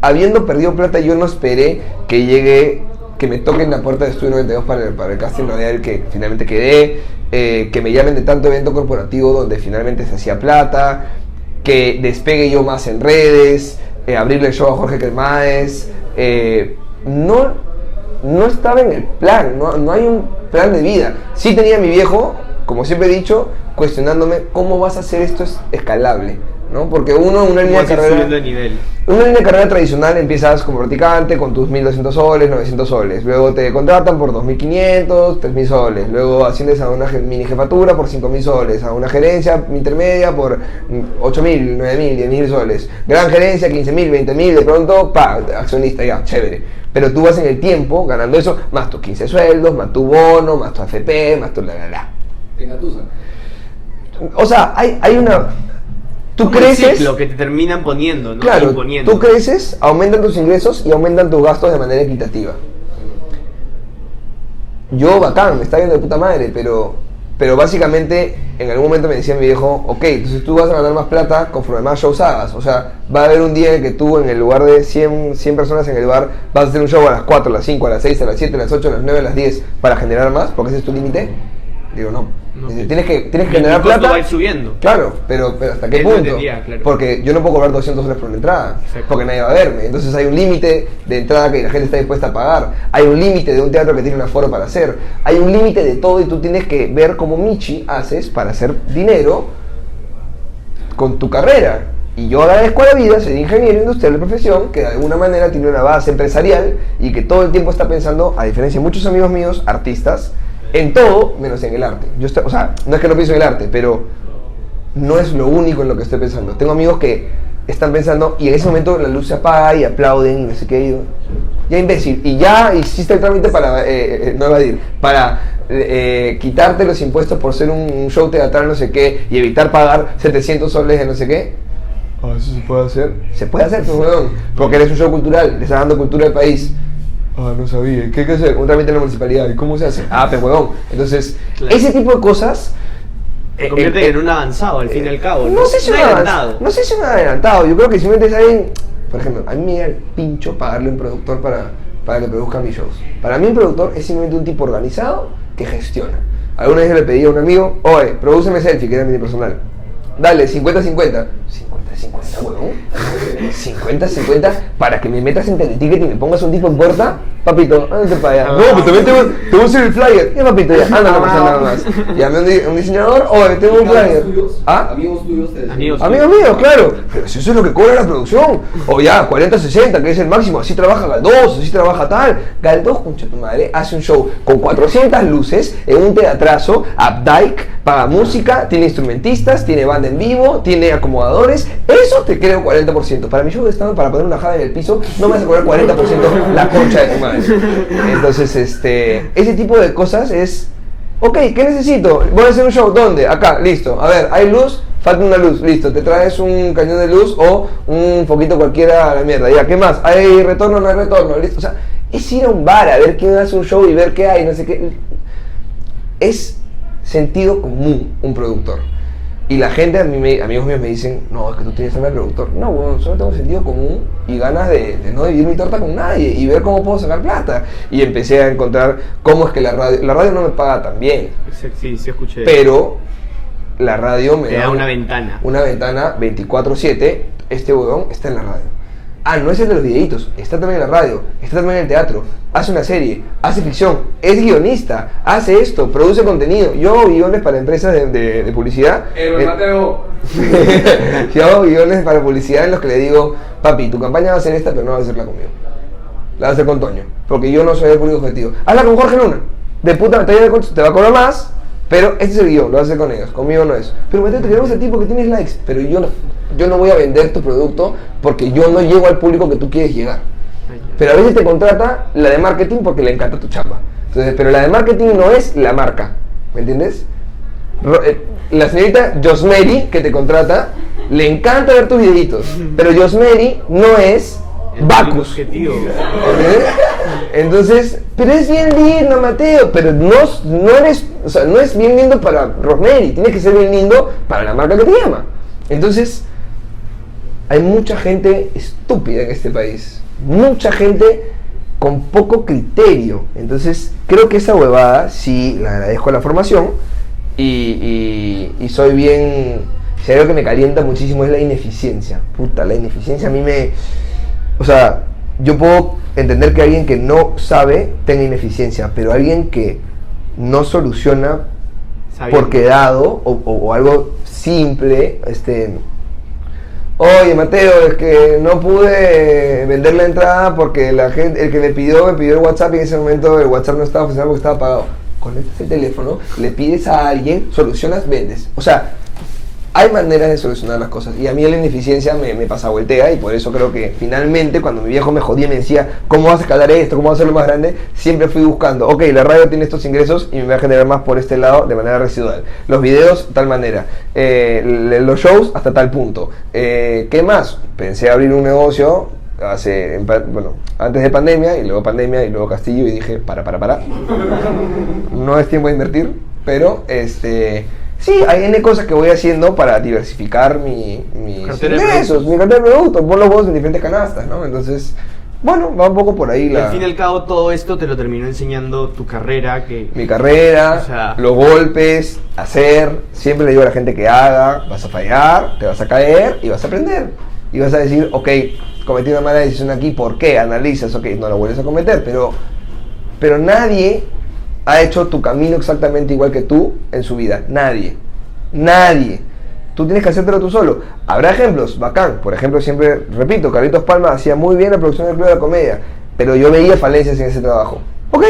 habiendo perdido plata, yo no esperé que llegue, que me toquen la puerta de Estudio 92 para el, para el casting radial que finalmente quedé, eh, que me llamen de tanto evento corporativo donde finalmente se hacía plata, que despegue yo más en redes, eh, abrirle el show a Jorge Cremades. eh, no, no estaba en el plan, no, no hay un plan de vida. Sí tenía mi viejo, como siempre he dicho, cuestionándome cómo vas a hacer esto es escalable. ¿No? Porque uno, una línea de carrera. de nivel. Una línea de carrera tradicional empiezas como practicante con tus 1200 soles, 900 soles. Luego te contratan por 2500, 3000 soles. Luego asciendes a una mini jefatura por 5000 soles. A una gerencia intermedia por mm, 8000, 9000, 10000 soles. Gran gerencia, 15000, 20000. De pronto, pa, accionista, ya, chévere. Pero tú vas en el tiempo ganando eso, más tus 15 sueldos, más tu bono, más tu AFP, más tu la la la. O sea, hay, hay una. Tú Como creces. ciclo que te terminan poniendo, ¿no? Claro, Imponiendo. tú creces, aumentan tus ingresos y aumentan tus gastos de manera equitativa. Yo, bacán, me está yendo de puta madre, pero, pero básicamente en algún momento me decía mi viejo, ok, entonces tú vas a ganar más plata conforme más shows hagas. O sea, va a haber un día en el que tú, en el lugar de 100, 100 personas en el bar, vas a hacer un show a las 4, a las 5, a las 6, a las 7, a las 8, a las 9, a las 10 para generar más, porque ese es tu límite. Digo, no. No. Dice, tienes que, tienes que generar plata. va a ir subiendo. Claro, pero, pero ¿hasta qué punto? entendía, claro. Porque yo no puedo cobrar 200 dólares por una entrada, Exacto. porque nadie va a verme. Entonces hay un límite de entrada que la gente está dispuesta a pagar. Hay un límite de un teatro que tiene un aforo para hacer. Hay un límite de todo y tú tienes que ver cómo Michi haces para hacer dinero con tu carrera. Y yo agradezco a la vida ser ingeniero industrial de profesión, que de alguna manera tiene una base empresarial y que todo el tiempo está pensando, a diferencia de muchos amigos míos, artistas, en todo menos en el arte. Yo estoy- o sea, no es que no pienso en el arte, pero no es lo único en lo que estoy pensando. Tengo amigos que están pensando y en ese momento la luz se apaga y aplauden y no sé qué. y yo, ya imbécil, y ya hiciste el trámite para, eh, eh, no evadir, para eh, quitarte los impuestos por ser un, show teatral no sé qué y evitar pagar 700 soles de no sé qué. Ah, eso se puede hacer. Se puede hacer, pues, porque eres un show cultural, le estás dando cultura al país. Ah, no sabía. ¿Qué hay que hacer? Un trámite en la municipalidad. ¿Y cómo se hace? Ah, pues, huevón. Entonces, Claro. ese tipo de cosas... Se eh, convierte eh, en un avanzado al fin y al cabo. no sé si un adelantado. No sé si un adelantado. Yo creo que simplemente es alguien. Por ejemplo, a mí me da el pincho pagarle a un productor para, para que produzca mis shows. Para mí, un productor es simplemente un tipo organizado que gestiona. Alguna vez yo le pedí a un amigo, oye, prodúceme selfie, que era mi personal. Dale, 50-50. 50-50, huevón. 50-50 para que me metas en Teleticket y me pongas un tipo en puerta. Papito, ándate para allá. No, pues también te voy, te voy a hacer el flyer. Ya, papito, ya, anda, no pasa nada más. Llamé a un, di- un diseñador, oye, tengo un flyer. Amigos tuyos, ¿Ah? amigos tuyos. Amigos míos, claro. Pero si eso es lo que cobra la producción. O ya, 40-60, que es el máximo. Así trabaja Galdós, así trabaja tal. Galdós, concha tu madre, hace un show con 400 luces en un teatrazo. Updike, paga música, tiene instrumentistas, tiene banda en vivo, tiene acomodadores. Eso te creo 40%. Para mi show de stand para poner una jada en el piso, no me vas a cobrar 40% la concha de tu madre. Entonces, este, ese tipo de cosas es Ok, ¿qué necesito? Voy a hacer un show, ¿dónde? Acá, listo. A ver, ¿hay luz? Falta una luz, listo. Te traes un cañón de luz o un foquito cualquiera a la mierda. Ya, ¿qué más? ¿Hay retorno? No hay retorno. O sea, es ir a un bar a ver quién hace un show y ver qué hay, no sé qué. Es sentido común un productor. Y la gente, a mí me- amigos míos me dicen, no, es que tú tienes alma de productor. No, bueno, solo tengo sentido común y ganas de, de no dividir mi torta con nadie y ver cómo puedo sacar plata. Y empecé a encontrar cómo es que la radio, la radio no me paga tan bien, Sí, sí, escuché. pero la radio me Te da una ventana. Una ventana 24/7, este huevón está en la radio. Ah, no es el de los videitos, está también en la radio, está también en el teatro, hace una serie, hace ficción, es guionista, hace esto, produce contenido. Yo hago guiones para empresas de, de- de publicidad. El Eh, Mateo. yo hago guiones para publicidad en los que le digo, papi, tu campaña va a ser esta, pero no va a serla conmigo. La va a hacer con Toño, porque yo no soy el público objetivo. Hazla con Jorge Luna. De puta, te, te va a cobrar más, pero este es el guion, lo hacer con ellos, conmigo no es. Pero Mateo, te queremos a ti porque tienes likes, pero yo no, yo no voy a vender tu producto porque yo no llego al público que tú quieres llegar. Pero a veces te contrata la de marketing porque le encanta tu chamba. Entonces, pero la de marketing no es la marca, ¿me entiendes? Eh, La señorita Josmeri que te contrata le encanta ver tus videitos, pero Josmeri no es Bacus. Entonces, pero es bien lindo, Mateo, pero no, no eres, o sea, no es bien lindo para Rosemary, tiene que ser bien lindo para la marca que te llama. Entonces, hay mucha gente estúpida en este país, mucha gente con poco criterio. Entonces, creo que esa huevada sí la agradezco a la formación y, y- y soy bien si hay algo que me calienta muchísimo es la ineficiencia. Puta, la ineficiencia a mí me... O sea, yo puedo entender que alguien que no sabe tenga ineficiencia, pero alguien que no soluciona Sabiendo. por quedado o, o- o algo simple, este... Oye, Mateo, es que no pude vender la entrada porque la gente, el que me pidió, me pidió el WhatsApp y en ese momento el WhatsApp no estaba funcionando porque estaba apagado. Conectas el teléfono, le pides a alguien, solucionas, vendes. O sea, hay maneras de solucionar las cosas. Y a mí la ineficiencia me, me pasa voltea y por eso creo que finalmente cuando mi viejo me jodía y me decía, ¿cómo vas a escalar esto? ¿Cómo vas a hacerlo más grande? Siempre fui buscando, ok, la radio tiene estos ingresos y me va a generar más por este lado de manera residual. Los videos, tal manera. Eh, los shows, hasta tal punto. Eh, ¿Qué más? Pensé abrir un negocio hace, bueno, antes de pandemia y luego pandemia y luego Castillo y dije, para, para, para. no es tiempo de invertir, pero este... Sí, hay N cosas que voy haciendo para diversificar mi, mis Cartera ingresos, mi cartera de productos, pon los huevos en diferentes canastas, ¿no? Entonces, bueno, va un poco por ahí la, al fin y al cabo todo esto te lo terminó enseñando tu carrera que... mi carrera, O sea- los golpes, hacer. Siempre le digo a la gente que haga, vas a fallar, te vas a caer y vas a aprender. Y vas a decir, ok, cometí una mala decisión aquí, ¿por qué? Analizas, ok, no la vuelves a cometer, pero, pero nadie ha hecho tu camino exactamente igual que tú en su vida. Nadie. Nadie. Tú tienes que hacértelo tú solo. Habrá ejemplos, bacán. Por ejemplo, siempre, repito, Carlitos Palma hacía muy bien la producción del Club de la Comedia, pero yo veía falencias en ese trabajo. Ok,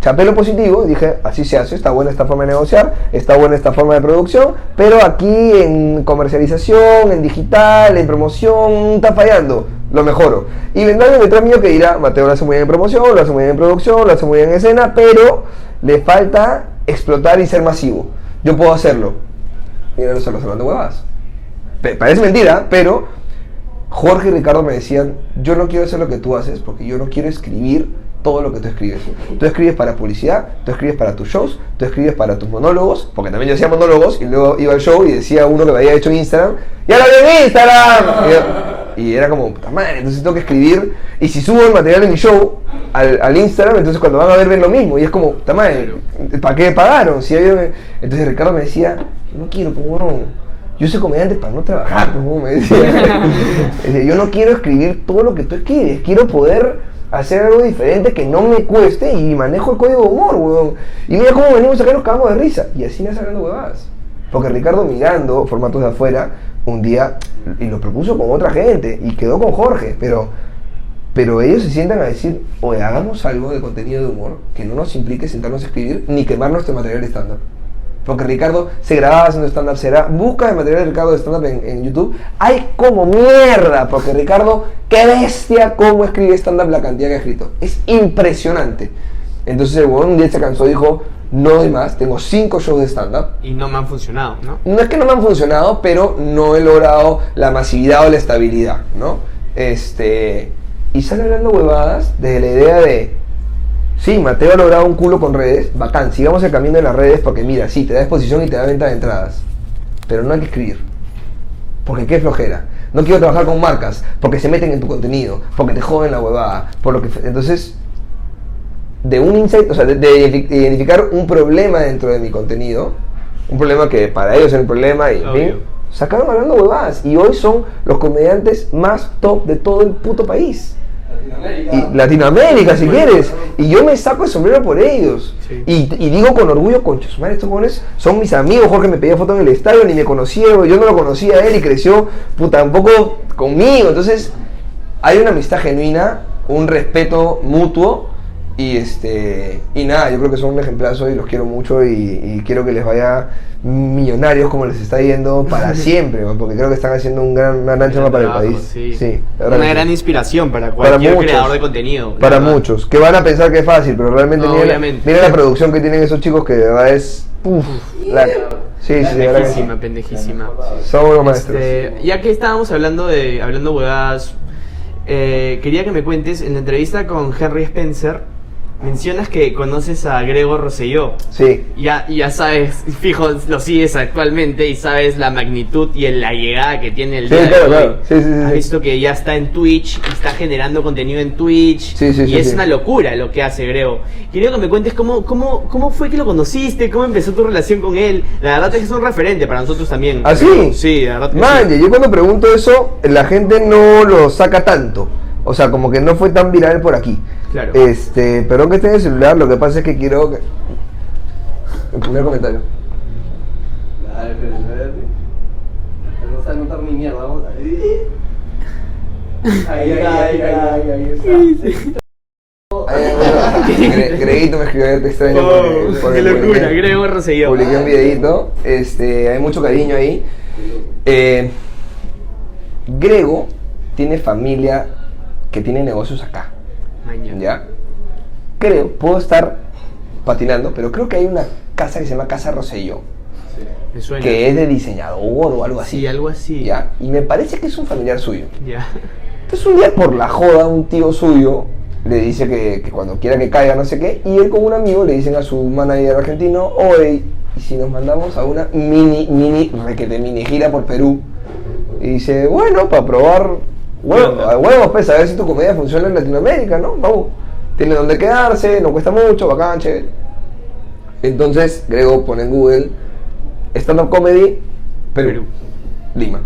chapé lo positivo, dije, así se hace, está buena esta forma de negociar, está buena esta forma de producción, pero aquí en comercialización, en digital, en promoción, está fallando, lo mejoro. Y vendrá alguien detrás mío que dirá, Mateo lo hace muy bien en promoción, lo hace muy bien en producción, lo hace muy bien en escena, pero le falta explotar y ser masivo. Yo puedo hacerlo. Mira los hablando huevadas. Parece mentira, pero Jorge y Ricardo me decían, yo no quiero hacer lo que tú haces porque yo no quiero escribir todo lo que tú escribes. Tú escribes para publicidad, tú escribes para tus shows, tú escribes para tus monólogos, porque también yo hacía monólogos y luego iba al show y decía uno que me había hecho Instagram, ¡ya lo vi en Instagram! Y, y era como, puta madre, entonces tengo que escribir, y si subo el material de mi show al, al Instagram, entonces cuando van a ver ven lo mismo, y es como, puta madre, ¿para qué pagaron? Si había- Entonces Ricardo me decía, no quiero, como no, yo soy comediante para no trabajar, como me decía. Decía, yo no quiero escribir todo lo que tú escribes, quiero poder hacer algo diferente que no me cueste y manejo el código de humor, weón. Y mira cómo venimos acá y nos cagamos de risa. Y así me sacando huevadas. Porque Ricardo mirando formatos de afuera, un día, y lo propuso con otra gente, y quedó con Jorge, pero, pero ellos se sientan a decir, oye, hagamos algo de contenido de humor que no nos implique sentarnos a escribir ni quemar nuestro material de stand-up. Porque Ricardo se grababa haciendo stand-up, será, busca el material de Ricardo de stand-up en, en YouTube. Hay como mierda, porque Ricardo, qué bestia cómo escribe stand-up la cantidad que ha escrito. Es impresionante. Entonces el huevón un día se cansó y dijo, no doy más, tengo cinco shows de stand-up. Y no me han funcionado, ¿no? No es que no me han funcionado, pero no he logrado la masividad o la estabilidad, ¿no? Este, y sale hablando huevadas desde la idea de, sí, Mateo ha logrado un culo con redes, bacán, sigamos el camino de las redes porque mira, sí, te da exposición y te da venta de entradas, pero no hay que escribir, porque qué flojera. No quiero trabajar con marcas porque se meten en tu contenido, porque te joden la huevada, por lo que entonces de un insight, o sea, de, de identifi- de identificar un problema dentro de mi contenido, un problema que para ellos era un problema y en Obvio. fin, sacaron hablando huevadas y hoy son los comediantes más top de todo el puto país. Y Latinoamérica, si quieres. Y yo me saco el sombrero por ellos. Sí. Y, y digo con orgullo, concha, su madre, estos jóvenes son mis amigos. Jorge me pedía foto en el estadio, ni me conocía, yo no lo conocía a él y creció puta, un poco conmigo. Entonces, hay una amistad genuina, un respeto mutuo. Y este y nada, yo creo que son un ejemplazo y los quiero mucho y, y quiero que les vaya millonarios como les está yendo para siempre, porque creo que están haciendo un gran, una gran chamba para el país. Sí. Una sí. gran inspiración para Para cualquier muchos. creador de contenido. Para verdad. muchos, que van a pensar que es fácil, pero realmente No, miren, la- obviamente. miren la producción que tienen esos chicos que de verdad es... Uf, la- sí, sí. Pendejísima, pendejísima. Son unos maestros. Este, ya que estábamos hablando de hablando huevadas, eh, quería que me cuentes en la entrevista con Henry Spencer, mencionas que conoces a Gregor Rosselló. Sí. Ya, ya sabes, fijo, lo sigues actualmente y sabes la magnitud y la llegada que tiene el Sí, día claro, de hoy. claro. Sí, Has visto que ya está en Twitch y está generando contenido en Twitch. Sí, sí, y es una locura lo que hace Grego. Quiero que me cuentes cómo, cómo, cómo fue que lo conociste, cómo empezó tu relación con él. La verdad es que es un referente para nosotros también. ¿Ah, sí? Sí, la verdad que Man, yo cuando pregunto eso, la gente no lo saca tanto. O sea, como que no fue tan viral por aquí. Claro. Este, perdón que esté en el celular, lo que pasa es que quiero que... El primer comentario. Dale, espérate, espérate. No se va a notar ni mierda, vamos a ver. Ahí, ahí, ahí, ahí, ahí está. Greguito me escribió te extraño Oh, porque- porque qué locura, publiqué- Grego Rosselló. Publiqué un videito, este, hay mucho cariño ahí. Eh, Grego tiene familia que tiene negocios acá, Mañana. ¿ya? Creo, puedo estar patinando, pero creo que hay una casa que se llama Casa Rosselló, suena. que es de diseñador o algo así. Sí, algo así. ¿Ya? Y me parece que es un familiar suyo. Ya. Entonces un día por la joda un tío suyo le dice que, que cuando quiera que caiga no sé qué y él con un amigo le dicen a su manager argentino, oye, ¿y si nos mandamos a una mini, mini, requete mini gira por Perú? Y dice, bueno, para probar huevos, ¿Qué onda? huevos, pues a ver si tu comedia funciona en Latinoamérica, ¿no? Vamos, tiene donde quedarse, no cuesta mucho, bacán, chévere. Entonces Grego pone en Google stand-up comedy Perú. Perú. Lima.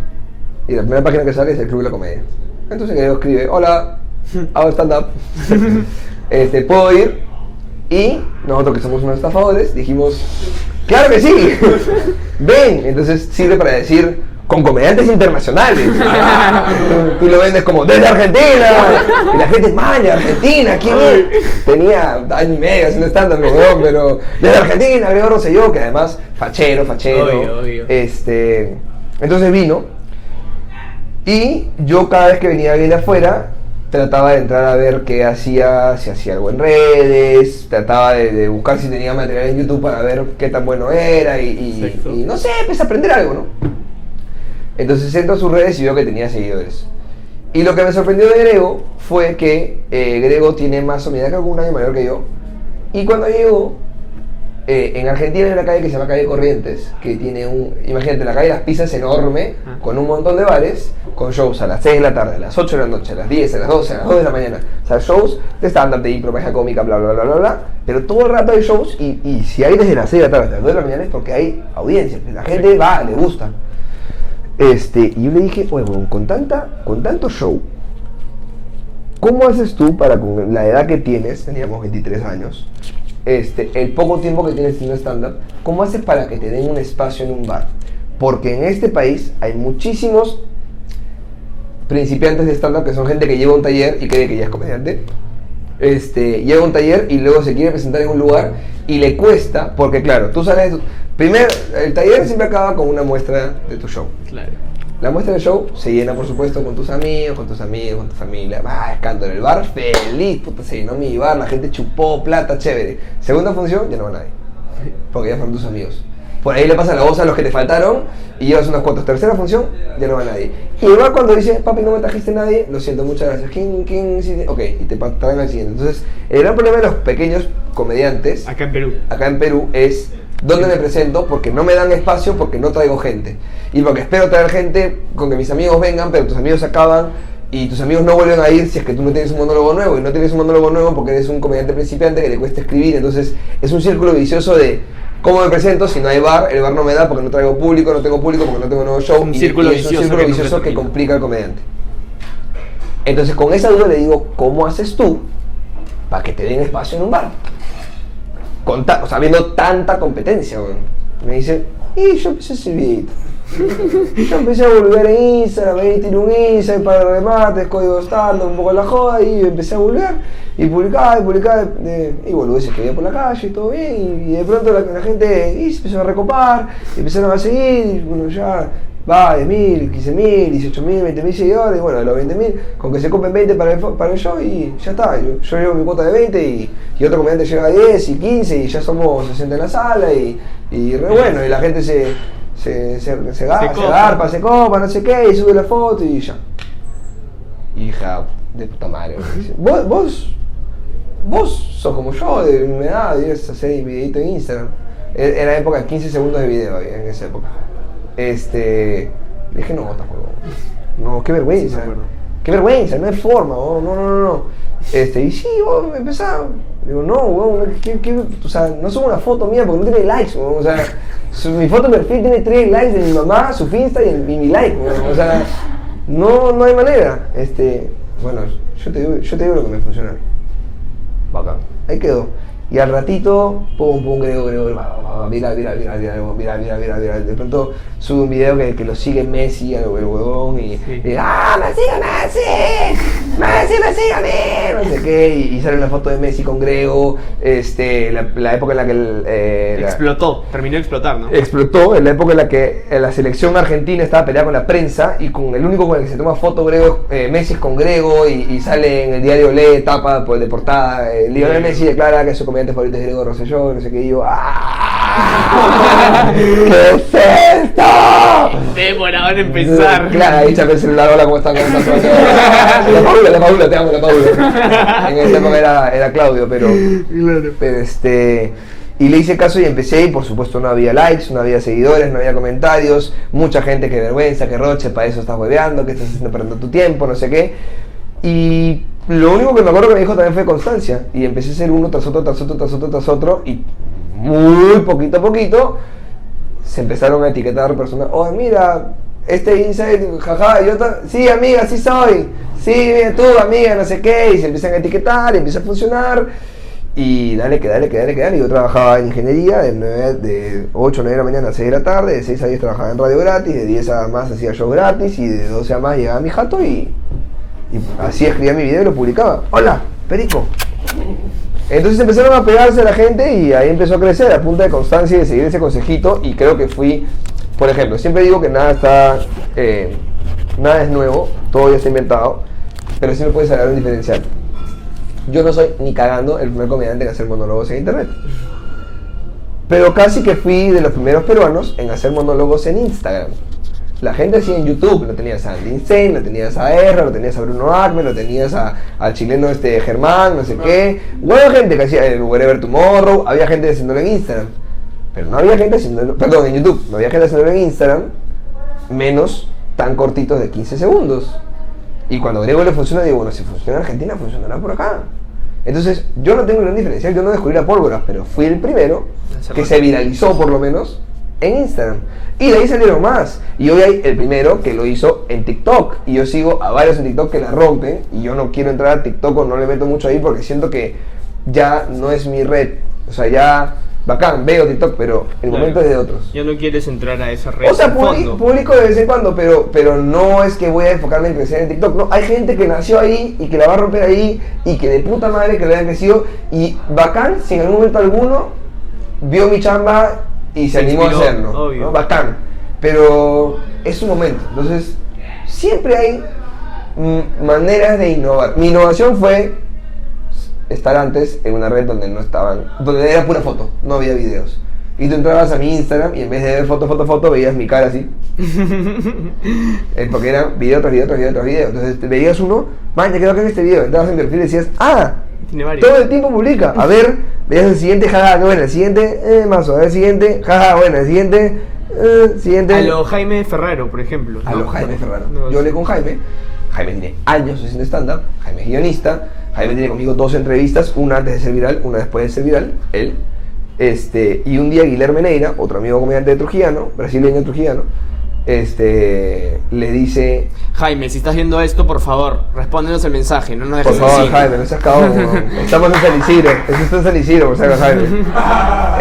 Y la primera página que sale es el Club de la Comedia. Entonces Grego escribe, hola, hago stand-up. este, ¿Puedo ir? Y nosotros que somos unos estafadores dijimos, claro que sí, ven. Entonces sirve para decir, con comediantes internacionales. tú, lo vendes como, desde Argentina. Y la gente, maña, Argentina, ¿quién es? Tenía año y medio haciendo stand-up, pero desde Argentina, Gregor Rosselló, que además, fachero, fachero. Obvio, obvio. Este, entonces vino y yo cada vez que venía alguien de afuera, trataba de entrar a ver qué hacía, si hacía algo en redes, trataba de, de buscar si tenía material en YouTube para ver qué tan bueno era y, y- Exacto. y no sé, empecé a aprender algo, ¿no? Entonces entro a sus redes y veo que tenía seguidores. Y lo que me sorprendió de Grego fue que eh, Grego tiene más o menos, creo que un año mayor que yo. Y cuando llegó, eh, en Argentina hay una calle que se llama Calle Corrientes, que tiene un, imagínate, la calle Las Pisas enorme, con un montón de bares, con shows a las 6 de la tarde, a las 8 de la noche, a las 10, a las 12, a las 2 de la mañana. O sea, shows de stand-up, de impro, magia cómica, bla, bla, bla, bla, bla. Pero todo el rato hay shows y, y si hay desde las 6 de la tarde hasta las 2 de la mañana es porque hay audiencia, la gente va, le gusta. Este, y yo le dije, huevón, con, tanta, con tanto show, ¿cómo haces tú para con la edad que tienes, teníamos 23 años, este, el poco tiempo que tienes haciendo stand-up, ¿cómo haces para que te den un espacio en un bar? Porque en este país hay muchísimos principiantes de stand-up que son gente que lleva un taller y cree que ya es comediante. Este, lleva un taller y luego se quiere presentar en un lugar y le cuesta, porque claro, tú sales, primero, el taller siempre acaba con una muestra de tu show. Claro. La muestra del show se llena, por supuesto, con tus amigos, con tus amigos, con tu familia. Va, escándalo. El bar feliz, puta, se llenó mi bar, la gente chupó plata, chévere. Segunda función, ya no va nadie. Porque ya fueron tus amigos. Por ahí le pasa la voz a los que te faltaron y llevas unos cuantos. Tercera función, ya no va nadie. Y bar cuando dice, papi, no me trajiste nadie, lo siento, muchas gracias. ¿Quién, quién, sí? Ok, y te traen al siguiente. Entonces, el gran problema de los pequeños comediantes Acá en Perú. acá en Perú es dónde me presento porque no me dan espacio porque no traigo gente y porque espero traer gente con que mis amigos vengan pero tus amigos se acaban y tus amigos no vuelven a ir si es que tú no tienes un monólogo nuevo y no tienes un monólogo nuevo porque eres un comediante principiante que le cuesta escribir entonces es un círculo vicioso de cómo me presento si no hay bar el bar no me da porque no traigo público no tengo público porque no tengo nuevo show Un y- círculo y es un vicioso círculo que vicioso complica al comediante entonces con esa duda le digo ¿cómo haces tú para que te den espacio en un bar? con ta- o sea, viendo tanta competencia, weón. Me dice, y yo empecé videito. Yo empecé a volver en Instagram, ahí tiré un Instagram para remates, código estándar, un poco la joda, y empecé a volver, y publicaba, y publicaba, de- y boludeces que veía por la calle, y todo bien, y, y de pronto la, la gente y se empezó a recopar, y empezaron a seguir, y bueno, ya va de mil, 15 mil, 18 mil, 20 mil seguidores, y bueno, los 20 mil, con que se copen 20 para el, para el show, y ya está, yo, yo llevo mi cuota de 20, y, y otro comediante llega a 10 y 15, y ya somos 60 en la sala, y, y re bueno, y la gente se, se, se, se, ga- Se se copa. garpa, se copa, no sé qué, y sube la foto, y ya. Hija de puta madre, vos, vos, vos sos como yo, de mi edad, debes hacer videito en Instagram. Era época de 15 segundos de video había en esa época. Este. Dije, no, tampoco. No, qué vergüenza. qué vergüenza, no hay forma, oh, no, no, no, no. Este, y sí, me empezaba. Digo, no, weón, ¿qué, qué? o sea, no subo una foto mía porque no tiene likes, weón. O sea, su- mi foto de perfil tiene 3 likes de mi mamá, su Finsta y, el- y mi like, weón. O sea, no, no hay manera. Este, bueno, yo te digo, yo te digo lo que me funciona. Bacán. Ahí quedó. Y al ratito, pum, pum, creo, creo, mira, mira, mira, mira, mira, mira, mira, mira. De pronto sube un video que, que lo sigue Messi, el huevón, y, sí. y ¡ah, Messi, Messi! ¡Messi, Messi, No sé qué, y, sale una foto de Messi con Grego, este, la, la época en la que... Eh, Explotó, terminó de explotar, ¿no? Explotó, en la época en la que la selección argentina estaba peleada con la prensa, y con el único con el que se toma foto Grego, eh, Messi con Grego, y, sale en el diario Le, tapa, pues, de portada, eh, Lionel Messi declara que su comida comediante favorito es Grego Rosselló, no sé qué, y yo, ¡ah! ¿Qué es esto? Demorado en empezar. Claro, ahí chapé el celular, hola, ¿cómo están? ¿Cómo están? La Paula, la Paula, te amo, la Paula. En esa época era, era Claudio, pero... Pero este. Y le hice caso y empecé, y por supuesto no había likes, no había seguidores, no había comentarios, mucha gente que vergüenza, que roche, para eso estás hueveando, que estás haciendo perdiendo tu tiempo, no sé qué. Y lo único que me acuerdo que me dijo también fue constancia. Y empecé a hacer uno tras otro, tras otro, tras otro, tras otro, y muy poquito a poquito se empezaron a etiquetar personas. Oh, mira, este insight, jaja, yo sí, amiga, sí soy. Sí, tú, amiga, no sé qué. Y se empiezan a etiquetar, y empieza a funcionar. Y dale, que dale, que dale, que dale. Yo trabajaba en ingeniería de, 9 de 8 o 9 de la mañana a 6 de la tarde. De 6 a 10 trabajaba en radio gratis. De 10 a más hacía show gratis. Y de 12 a más llegaba mi jato y, y así escribía mi video y lo publicaba. Hola, Perico. Entonces empezaron a pegarse la gente y ahí empezó a crecer a punta de constancia y de seguir ese consejito y creo que fui, por ejemplo, siempre digo que nada está, eh, nada es nuevo, todo ya está inventado, pero siempre puedes sacar un diferencial. Yo no soy ni cagando el primer comediante en hacer monólogos en internet. Pero casi que fui de los primeros peruanos en hacer monólogos en Instagram. La gente hacía en YouTube, lo tenías a Andy Insane, lo tenías a Erra, lo tenías a Bruno Acme, lo tenías a- al chileno este Germán, no sé qué. Hubo gente que hacía el Wherever Tomorrow, había gente haciéndolo en Instagram. Pero no había gente haciéndolo, perdón, en YouTube, no había gente haciéndolo en Instagram, menos tan cortitos de 15 segundos. Y cuando Grego le funciona, digo, bueno, si funciona en Argentina, funcionará por acá. Entonces, yo no tengo gran diferencial, yo no descubrí la pólvora, pero fui el primero que se viralizó por lo menos en Instagram. Y de ahí salieron más. Y hoy hay el primero que lo hizo en TikTok. Y yo sigo a varios en TikTok que la rompen. Y yo no quiero entrar a TikTok o no le meto mucho ahí porque siento que ya no es mi red. O sea, ya bacán, veo TikTok, pero el Claro. momento es de otros. Ya no quieres entrar a esa red. O sea, fondo. publico de vez en cuando, pero, pero no es que voy a enfocarme en crecer en TikTok. No, hay gente que nació ahí y que la va a romper ahí y que de puta madre que le hayan crecido. Y bacán, si en algún momento alguno vio mi chamba y se, Se animó inspiró, a hacerlo. obvio. ¿no? Bacán. Pero es su momento. Entonces, siempre hay mm, maneras de innovar. Mi innovación fue estar antes en una red donde no estaban, donde era pura foto, no había videos. Y tú entrabas a mi Instagram y en vez de ver foto, foto, foto, veías mi cara así. Eh, porque era video tras video tras video tras video. Entonces te veías uno, man, ya quedó acá en este video. Entrabas en perfil y decías, ah, Tiene varios. todo el tiempo publica. A ver, veías el siguiente, jaja, qué bueno, el siguiente, eh, mazo, a ver, el siguiente, jaja, bueno, el siguiente, eh, siguiente. A lo Jaime Ferraro, por ejemplo. A ¿no? lo Jaime Ferraro. No, Yo hablé con Jaime. Jaime tiene años haciendo stand-up. Jaime es guionista. Jaime tiene conmigo dos entrevistas, una antes de ser viral, una después de ser viral, él. Este, y un día Guillermo Neira, otro amigo comediante de Trujillano, brasileño trujillano, este, le dice, Jaime, si estás viendo esto, por favor, respóndenos el mensaje, no nos por dejes favor así. Jaime, no seas cabrón, estamos en San Isidro, eso está en San Isidro, por acaso, Jaime.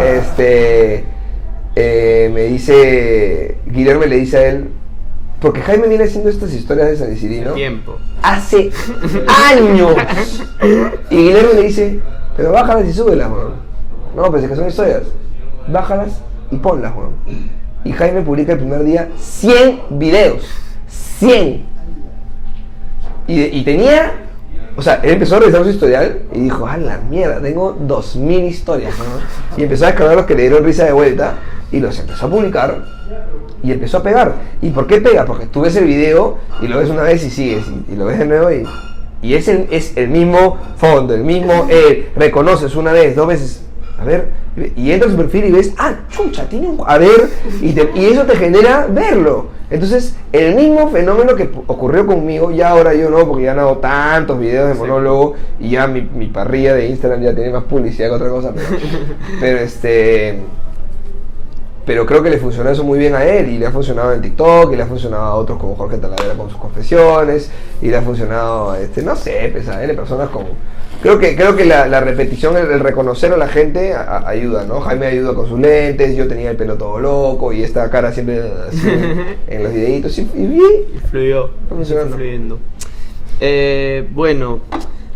Este, eh, me dice, Guillermo le dice a él, porque Jaime viene haciendo estas historias de San Isidro, Tiempo. hace años. Y Guillermo le dice, pero bájalas y súbelas, weón. No, pues es que son historias. Bájalas y ponlas, weón. Y Jaime publica el primer día 100 videos. 100. Y, tenía, o sea, él empezó a revisar su historial y dijo, ah, la mierda, tengo 2000 historias, ¿no? Y empezó a descargar los que le dieron risa de vuelta y los empezó a publicar y empezó a pegar. ¿Y por qué pega? Porque tú ves el video y lo ves una vez y sigues, y, lo ves de nuevo y Y es el, es el mismo fondo, el mismo, eh, reconoces una vez, dos veces, a ver, y entras a su perfil y ves, ah, chucha, tiene un... A ver, y, te- y eso te genera verlo. Entonces, el mismo fenómeno que ocurrió conmigo, ya ahora yo no, porque ya no hago tantos videos de monólogo y ya mi, mi parrilla de Instagram ya tiene más publicidad que otra cosa, pero, pero este... Pero creo que le funcionó eso muy bien a él y le ha funcionado en TikTok y le ha funcionado a otros como Jorge Talavera con sus confesiones y le ha funcionado, este, no sé, pues a él, personas con... Creo que, creo que la, la repetición, el, el reconocer a la gente a- a- ayuda, ¿no? Jaime ayuda con sus lentes, yo tenía el pelo todo loco y esta cara siempre así en los videitos y, y bien. Fluyó. Está funcionando. Está fluyendo. Eh, bueno,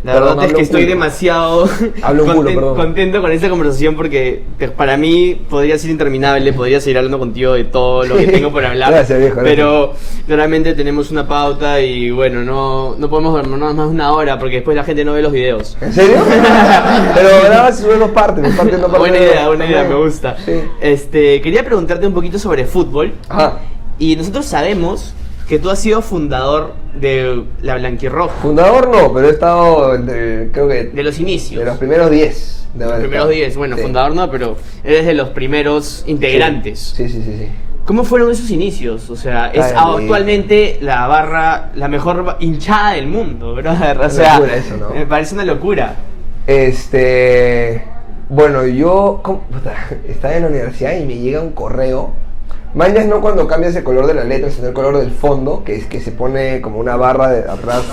la Perdón, verdad es que estoy culo. demasiado Hablo culo, conten- perdón. contento con esta conversación porque te- para mí podría ser interminable, podría seguir hablando contigo de todo lo que tengo por hablar. Gracias, viejo, gracias. Pero claramente tenemos una pauta y bueno, no, no podemos vernos más de una hora porque después la gente no ve los videos. ¿En serio? Pero grabas y dos partes, partes, partes. Buena idea, buena idea, me gusta. Sí. Este, quería preguntarte un poquito sobre fútbol. Ajá. Y nosotros sabemos que tú has sido fundador de la Blanquirroja, Fundador no, pero he estado creo que de los inicios. de los primeros 10. de Los primeros estado. 10, bueno, Sí. fundador no, pero eres de los primeros integrantes. Sí, sí, sí, sí. ¿Cómo fueron esos inicios? O sea, es Ay, actualmente la barra, la mejor hinchada del mundo, brother. O sea, locura eso, ¿no? me parece una locura. Este. Bueno, yo ¿cómo? Estaba en la universidad y me llega un correo. Mañas no cuando cambias el color de la letra, sino el color del fondo, que es que se pone como una barra de atrás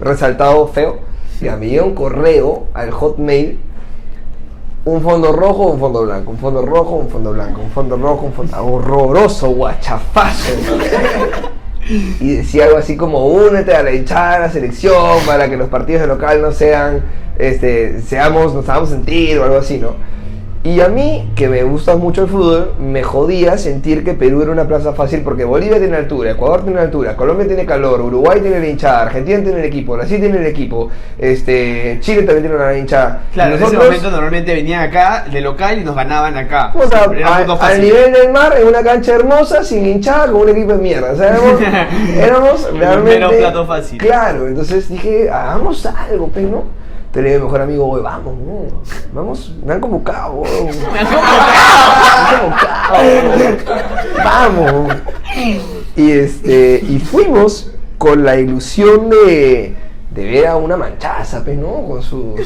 resaltado feo. Y a mí un correo al hotmail. Un fondo rojo, un fondo blanco, un fondo rojo, un fondo blanco, un fondo rojo, un fondo horroroso, guachafazo. y decía algo así como únete a la hinchada de la selección para que los partidos de local no sean, este, seamos, nos hagamos sentir o algo así, ¿no? Y a mí, que me gusta mucho el fútbol, me jodía sentir que Perú era una plaza fácil porque Bolivia tiene altura, Ecuador tiene altura, Colombia tiene calor, Uruguay tiene la hinchada, Argentina tiene el equipo, Brasil tiene el equipo, este, Chile también tiene una hinchada. Claro, en ese momento normalmente venían acá de local y nos ganaban acá. o sea, a- al nivel del mar, en una cancha hermosa, sin hinchada, con un equipo de mierda. O sea, éramos, realmente. plato fácil. Claro, entonces dije, hagamos algo, pues, ¿no? Le a mi mejor amigo, "Oye, vamos. Vamos, me han convocado. Me han convocado, weón. Vamos. Y este, y fuimos con la ilusión de, de ver a una manchaza, pues, ¿no? Con su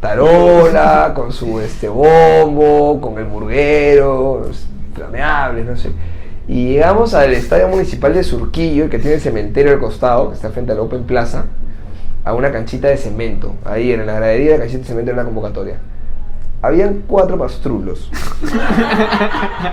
tarola, con su este bombo, con el burguero, flameables, no sé. Y llegamos al estadio municipal de Surquillo, que tiene el cementerio al costado, que está frente al Open Plaza, a una canchita de cemento. Ahí en la gradería de la canchita de cemento en una convocatoria. Habían cuatro pastrulos.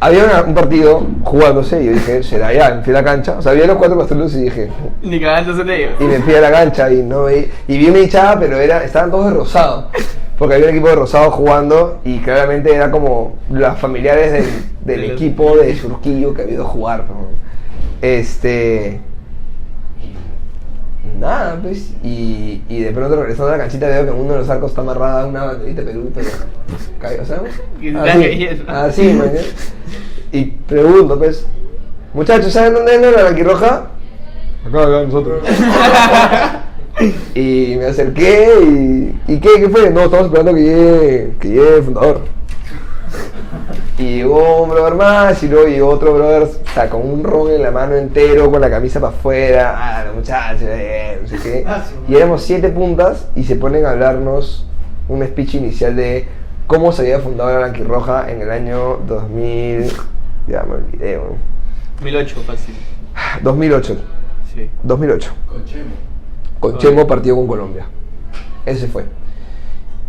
Había una- un partido jugándose y yo dije, será ya, me fui a la cancha. O sea, había los cuatro pastrulos y dije, Ni cagando son ellos. y me fui a la cancha y no veí, y vi una hinchada, pero era, estaban todos de rosado. Porque había un equipo de rosado jugando y claramente era como las familiares del, del De equipo de Surquillo que había ido a jugar. Este. Nada, pues. Y, y de pronto regresando a la canchita veo que en uno de los arcos está amarrada una banderita de Perú, pero. cae, O sea, así, cayendo. así, man. Y pregunto, pues. Muchachos, ¿saben dónde es la blanquirroja? Acá, acá, nosotros. y me acerqué y. ¿Y qué, qué fue? No, estamos esperando que llegue, que llegue el fundador. Y llegó un brother más y luego llegó otro brother, o sea, con un ron en la mano entero, con la camisa para afuera. Ah, los muchachos, eh, no sé qué. Y éramos siete puntas y se ponen a hablarnos un speech inicial de cómo se había fundado la Blanquirroja en el año 2000. Ya me olvidé, weón. 2008, fácil. 2008. Sí. 2008. Con Chemo. Con Chemo partido con Colombia. Ese fue.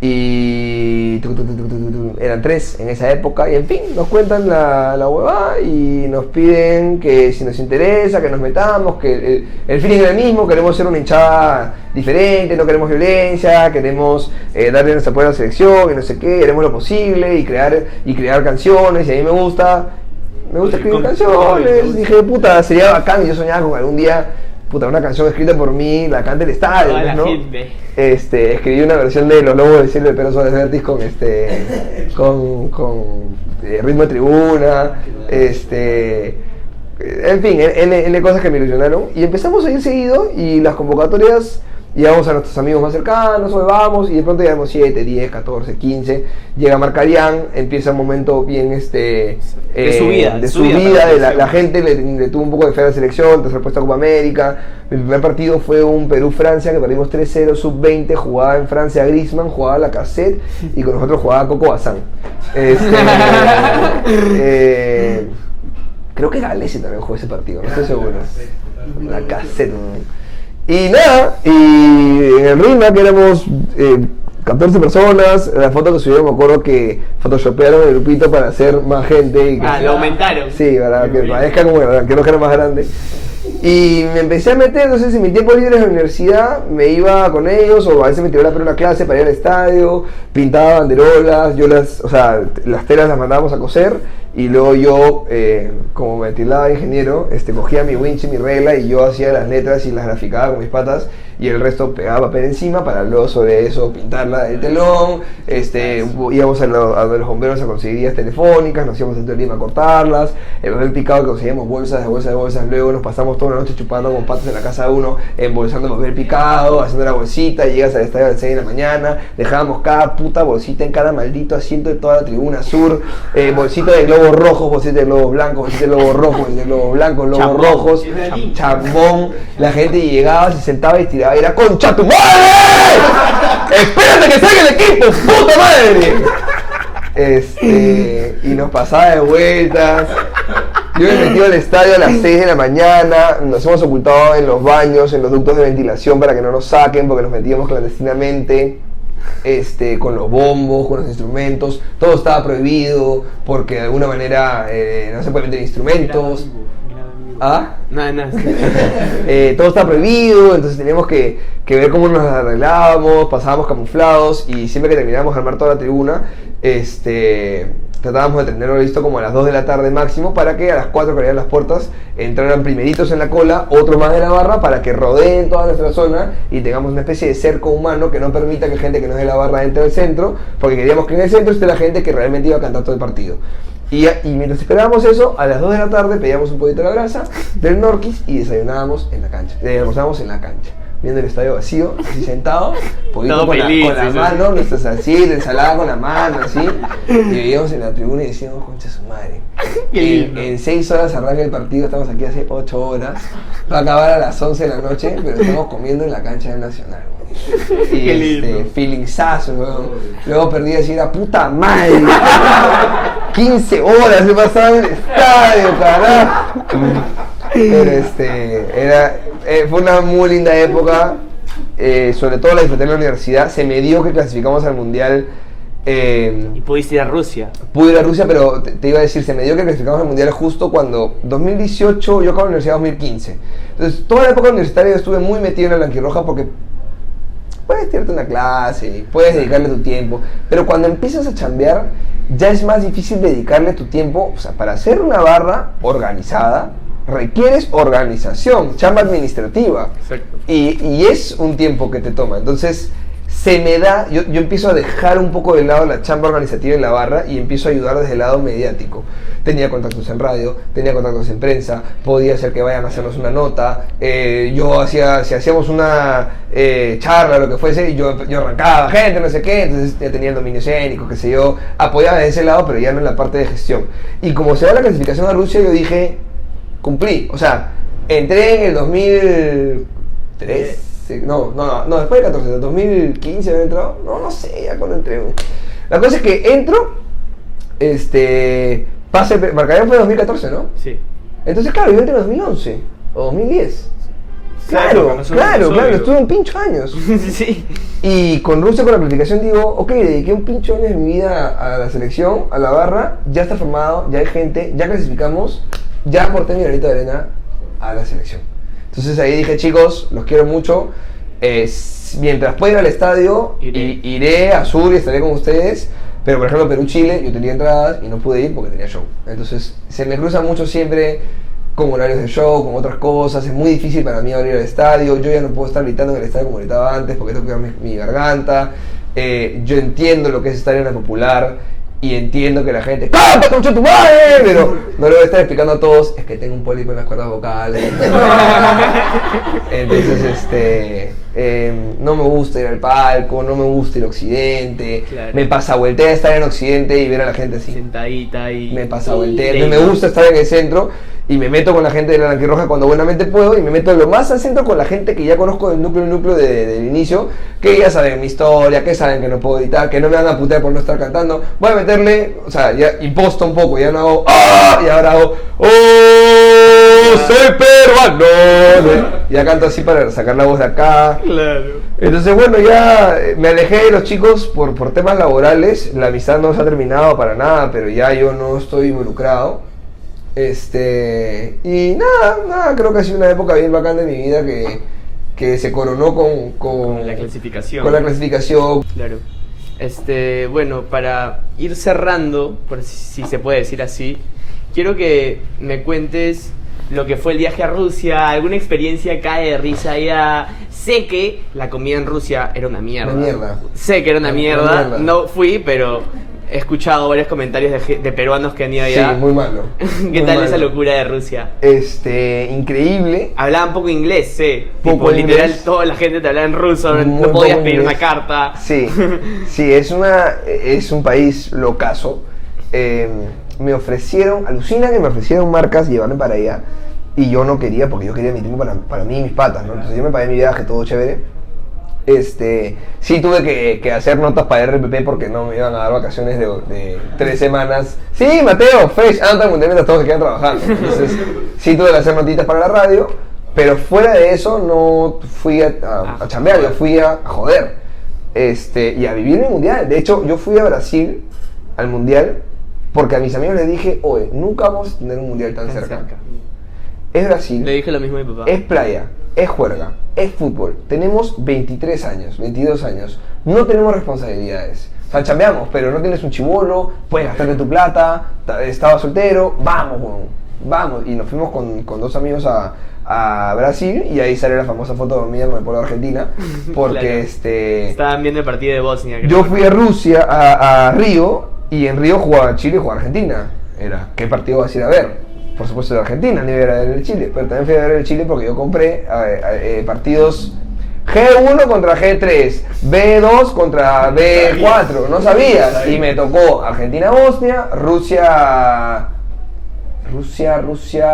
Y tu, tu, tu, eran tres en esa época. Y en fin, nos cuentan la, la huevada y nos piden que si nos interesa, que nos metamos, que el, el feeling es el mismo, queremos ser una hinchada diferente, no queremos violencia, queremos eh, darle nuestro apoyo a la selección y no sé qué, haremos lo posible y crear, y crear canciones. Y a mí me gusta, me gusta escribir canciones. Dije, puta, sería bacán. Y yo soñaba con algún día, puta, una canción escrita por mí, la cante el estadio. Este, escribí una versión de Los Lobos del Cielo de Pedro Suárez Vértiz con este con, con eh, ritmo de tribuna, este En fin, N, N cosas que me ilusionaron. Y empezamos a ir seguido y las convocatorias Llevamos a nuestros amigos más cercanos, hoy vamos, y de pronto llevamos 7, 10, 14, 15. Llega Marcarián, empieza un momento bien este. De su vida, De de su su vida, vida, para de la la, la gente le, le tuvo un poco de fe a la selección, tercer puesto a Copa América. Mi primer partido fue un Perú-Francia que perdimos 3-0, sub-20, jugaba en Francia Grisman, jugaba la cassette y con nosotros jugaba Coco Bazán. Este, eh, creo que Galese también jugó ese partido, no estoy seguro. La cassette. ¿no? Y nada, y en el RIMA que éramos eh, 14 personas, la foto que subieron me acuerdo que photoshopearon el grupito para hacer más gente. Y que Ah, lo aumentaron. Sí, para que parezca como que que no era más grande. Y me empecé a meter, entonces en mi tiempo libre en la universidad me iba con ellos o a veces me tiraba la una clase para ir al estadio, pintaba banderolas, yo las, o sea, las telas las mandábamos a coser y luego yo, eh, como me de ingeniero, este, cogía mi winch y mi regla y yo hacía las letras y las graficaba con mis patas y el resto pegaba papel encima para luego sobre eso pintarla el telón, este, íbamos a, lo- a los bomberos a conseguir guías telefónicas, nos íbamos a Lima a cortarlas, el papel picado que conseguíamos bolsas de bolsas de bolsas, luego nos pasamos toda la noche chupando con patas en la casa de uno, embolsando papel picado, haciendo la bolsita, llegas al estadio a las 6 de la mañana, dejábamos cada puta bolsita en cada maldito asiento de toda la tribuna sur, eh, bolsita de globos rojos, bolsita de globos blancos, bolsita de globos rojos, bolsita de globos blancos, globos Chambón. rojos, cham- chambón, la gente llegaba, se sentaba y tiraba, era concha tu madre, espérate que salga el equipo, puta madre. Este, y nos pasaba de vueltas. Yo me metí al estadio a las 6 de la mañana, nos hemos ocultado en los baños, en los ductos de ventilación para que no nos saquen porque nos metíamos clandestinamente. Este, con los bombos, con los instrumentos, todo estaba prohibido porque de alguna manera eh, no se pueden meter instrumentos. ¿Ah? Sí. Eh, todo está prohibido, entonces teníamos que, que ver cómo nos arreglábamos, pasábamos camuflados y siempre que terminábamos de armar toda la tribuna, este, tratábamos de tenerlo listo como a las 2 de la tarde máximo para que a las 4 que abrían las puertas entraran primeritos en la cola, otros más de la barra para que rodeen toda nuestra zona y tengamos una especie de cerco humano que no permita que gente que no es de la barra entre al centro, porque queríamos que en el centro esté la gente que realmente iba a cantar todo el partido. Y, y mientras esperábamos eso, a las 2 de la tarde pedíamos un poquito de la brasa del Norquis y desayunábamos en la cancha. Eh, almorzábamos en la cancha. Viendo el estadio vacío, así sentado, poquito Todo con, la, feliz, la sí, mano, nuestra salsita, ensalada con la mano, así. Y veíamos en la tribuna y decíamos, concha su madre. En, en 6 horas arranca el partido, estamos aquí hace 8 horas. Va a acabar a las 11 de la noche, pero estamos comiendo en la cancha del Nacional. Y este, feelingsazo, weón. Luego perdí a decir, a puta madre. 15 horas he pasado en el estadio, carajo. Pero este, era, eh, fue una muy linda época. eh, sobre todo la disfruté en la universidad. Se me dio que clasificamos al mundial. eh, Y pudiste ir a Rusia. Pude ir a Rusia, pero te, te iba a decir, se me dio que clasificamos al Mundial justo cuando 2018, yo acabo la universidad en 2015. Entonces, toda la época universitaria yo estuve muy metido en la blanquirroja porque puedes tirarte una clase, puedes dedicarle tu tiempo, pero cuando empiezas a chambear, ya es más difícil dedicarle tu tiempo, o sea, para hacer una barra organizada, requieres organización, chamba administrativa. Exacto. Y, y es un tiempo que te toma. Entonces, se me da, yo, yo empiezo a dejar un poco de lado la chamba organizativa en la barra y empiezo a ayudar desde el lado mediático. Tenía contactos en radio, tenía contactos en prensa, podía hacer que vayan a hacernos una nota. eh, yo hacía, si hacíamos una eh, charla, lo que fuese, yo, yo arrancaba gente, no sé qué, entonces ya tenía el dominio escénico, qué sé yo, apoyaba de ese lado, pero ya no en la parte de gestión. Y como se da la clasificación a Rusia, yo dije, cumplí. O sea, entré en el 2013. No, no, no, no, después del 14, del 2015 había entrado. No, no sé, ya cuando entré. La cosa es que entro, este, pase, Marcarían fue en 2014, ¿no? Sí. Entonces, claro, yo entré en 2011 o 2010. Claro, Claro, claro, claro, estuve en pincho años. sí. Y con Rusia, con la clasificación, digo, ok, dediqué un pincho años de mi vida a la selección, a la barra, ya está formado, ya hay gente, ya clasificamos, ya aporté mi granito de arena a la selección. Entonces ahí dije, chicos, los quiero mucho. eh, mientras pueda ir al estadio, Iré. iré a Sur y estaré con ustedes. Pero por ejemplo, Perú-Chile, yo tenía entradas y no pude ir porque tenía show. Entonces se me cruza mucho siempre con horarios de show, con otras cosas. Es muy difícil para mí abrir el estadio. Yo ya no puedo estar gritando en el estadio como gritaba antes porque tengo que cuidar mi, mi garganta. Eh, yo entiendo lo que es estar en la popular Y entiendo que la gente, ¡cállate, de tu madre! Pero no le voy a estar explicando a todos, es que tengo un pólipo en las cuerdas vocales. Entonces, este, em, no me gusta ir al palco, no me gusta ir a Occidente. Claro. Me pasa vueltea estar en Occidente y ver a la gente así. Sentadita y. Me pasa No me gusta estar en el centro y me meto con la gente de la Roja cuando buenamente puedo y me meto lo más al centro con la gente que ya conozco del núcleo núcleo de- del inicio, que ya saben mi historia, que saben que no puedo editar, que no me van a putear por no estar cantando. Voy a meterle, o sea, ya imposto un poco, ya no hago ¡Ah! y ahora hago ¡Oh! ¡Soy peruano! Ya canto así para sacar la voz de acá. Claro. Entonces, bueno, ya me alejé de los chicos por, por temas laborales. La amistad no se ha terminado para nada, pero ya yo no estoy involucrado. Este. Y nada, nada, creo que ha sido una época bien bacán de mi vida que, que se coronó con, con, Con la clasificación. con la clasificación. Claro. Este, bueno, para ir cerrando, por si, si se puede decir así, quiero que me cuentes lo que fue el viaje a Rusia, alguna experiencia cae de risa ya. Sé que la comida en Rusia era una mierda. Una mierda. Sé que era una mierda. No fui, pero he escuchado varios comentarios de, peruanos que han ido Sí, allá. muy malo. ¿Qué muy tal malo. esa locura de Rusia? Este, increíble. Hablaban poco inglés, sí. Poco tipo, literal, inglés. toda la gente te hablaba en ruso, no- Muy no podías pedir inglés. una carta. Sí, sí, es, una, es un país locazo. Eh, me ofrecieron, alucina que me ofrecieron marcas llevarme para allá y yo no quería porque yo quería mi tiempo para, para mí y mis patas, ¿no? Entonces yo me pagué mi viaje, todo chévere. Este, sí tuve que, que hacer notas para RPP porque no me iban a dar vacaciones de, de tres semanas. Sí, Mateo, Fresh, ah, mundial mientras todos se quedan trabajando. Entonces, sí tuve que hacer notitas para la radio, pero fuera de eso no fui a, a, a chambear, yo fui a, a joder. Este, y a vivir mi mundial. De hecho, yo fui a Brasil al mundial porque a mis amigos les dije, oye, nunca vamos a tener un mundial tan, Tan cerca. cerca. Es Brasil. Le dije lo mismo a mi papá. Es playa, es juerga, es fútbol. Tenemos 23 años, 22 años. No tenemos responsabilidades. O sea, chambeamos, pero no tienes un chivolo, puedes gastarte tu plata, ta- estaba soltero, vamos, vamos. Y nos fuimos con, con dos amigos a, a Brasil y ahí sale la famosa foto dormida con el pueblo de Argentina. Porque Claro. este... Estaban viendo el partido de Bosnia. creo. Yo fui a Rusia, a, a Río, y en Río jugaba Chile y jugaba Argentina. Era, ¿qué partido vas a ir a ver? Por supuesto de Argentina, ni ver el Chile. Pero también fui a ver el Chile porque yo compré a- a- eh, partidos G1 contra G3, B2 contra B4, no sabías. Y me tocó Argentina-Bosnia, Rusia... Rusia, Rusia...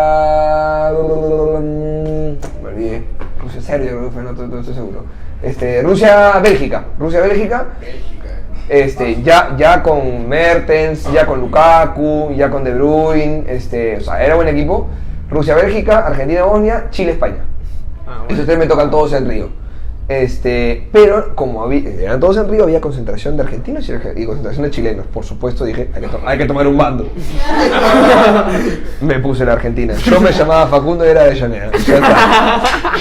Me olvidé. Rusia, Serbia, creo que fue, no, estoy seguro. Este, Rusia, Bélgica. Rusia, Bélgica. Este, ya, ya con Mertens, ya con Lukaku, ya con De Bruyne, este, o sea, era buen equipo. Rusia, Bélgica, Argentina, Bosnia, Chile, España. Ah, bueno. Esos tres me tocan todos en Río. Este, pero como había, eran todos en Río, había concentración de argentinos y, concentración de chilenos. Por supuesto, dije, hay que, to- hay que tomar un bando. me puse la Argentina. Yo me llamaba Facundo y era de Llanera.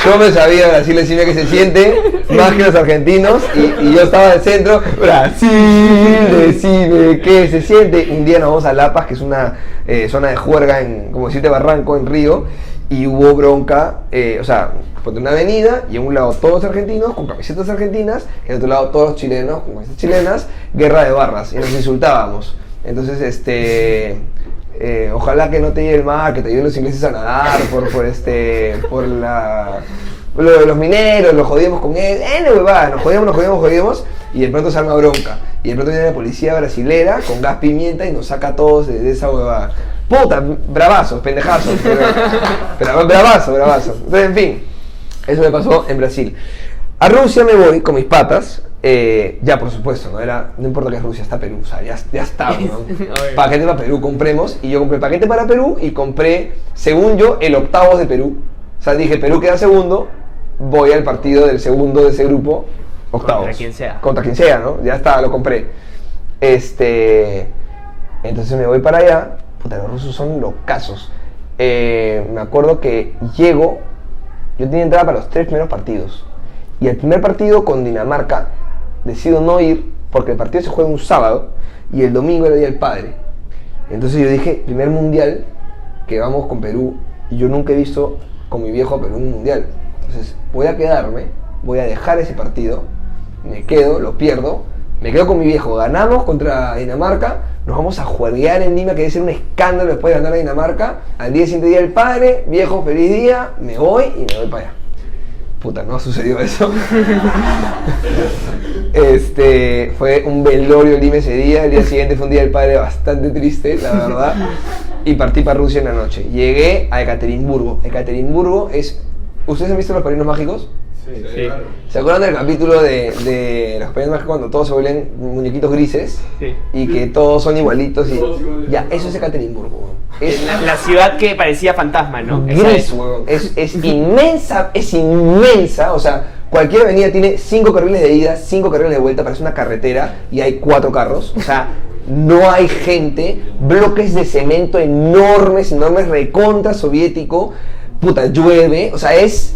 Yo me sabía Brasil decirme que se siente más que los argentinos y, y yo estaba en el centro. Brasil, decime qué se siente. Un día nos vamos a Lapas, que es una eh, zona de juerga, en, como decirte, Barranco, en Río. Y hubo bronca, eh, o sea, ponte una avenida y en un lado todos argentinos con camisetas argentinas, y en otro lado todos los chilenos con camisetas chilenas, guerra de barras, y nos insultábamos. Entonces, este, eh, ojalá que no te lleve el mar, que te ayuden los ingleses a nadar por, por este, por la, lo los mineros, los jodíamos con él, eh, no huevada, nos jodíamos, nos jodíamos, jodíamos, y de pronto se bronca. Y de pronto viene la policía brasilera con gas pimienta y nos saca a todos de, de esa huevada. Puta, bravazos, pendejazos. Pero, bravazo, bravazo. Entonces, en fin, eso me pasó en Brasil. A Rusia me voy con mis patas. eh, ya, por supuesto, no era, no importa que es Rusia, está Perú, o sea, ya, ya está, ¿no? Paquete para Perú compremos, y yo compré paquete para Perú y compré, según yo, el octavo de Perú. O sea, dije, Perú queda segundo, voy al partido del segundo de ese grupo, octavos. Contra quien sea. Contra quien sea, ¿no? Ya está, lo compré. Este. Entonces me voy para allá. Puta, los rusos son locazos. Eh, me acuerdo que llego. Yo tenía entrada para los tres primeros partidos. Y el primer partido con Dinamarca, decido no ir porque el partido se juega un sábado y el domingo era el Día del Padre. Entonces yo dije, primer mundial que vamos con Perú. Y yo nunca he visto con mi viejo a Perú un mundial. Entonces voy a quedarme, voy a dejar ese partido, me quedo, lo pierdo, Me quedo con mi viejo, ganamos contra Dinamarca, nos vamos a juerguear en Lima, que debe ser un escándalo después de ganar a Dinamarca. Al día siguiente día del padre, viejo, feliz día, me voy y me voy para allá. Puta, no sucedió eso. este, fue un velorio en Lima ese día, el día siguiente fue un día del padre bastante triste, la verdad. Y partí para Rusia en la noche. Llegué a Ekaterimburgo. Ekaterimburgo es... ¿Ustedes han visto los padrinos mágicos? Sí. ¿Se acuerdan del capítulo de, de los mágicos cuando todos se vuelven muñequitos grises? Sí. Y que todos son igualitos y... Todos iguales. Ya, eso es Ekaterimburgo. Es La, la ciudad que parecía fantasma, ¿no? Esa gris, es. weón. Es, es inmensa, es inmensa. O sea, cualquier avenida tiene cinco carriles de ida, cinco carriles de vuelta, parece una carretera y hay cuatro carros. O sea, no hay gente, bloques de cemento enormes, enormes, recontra soviético. Puta, llueve. O sea, es,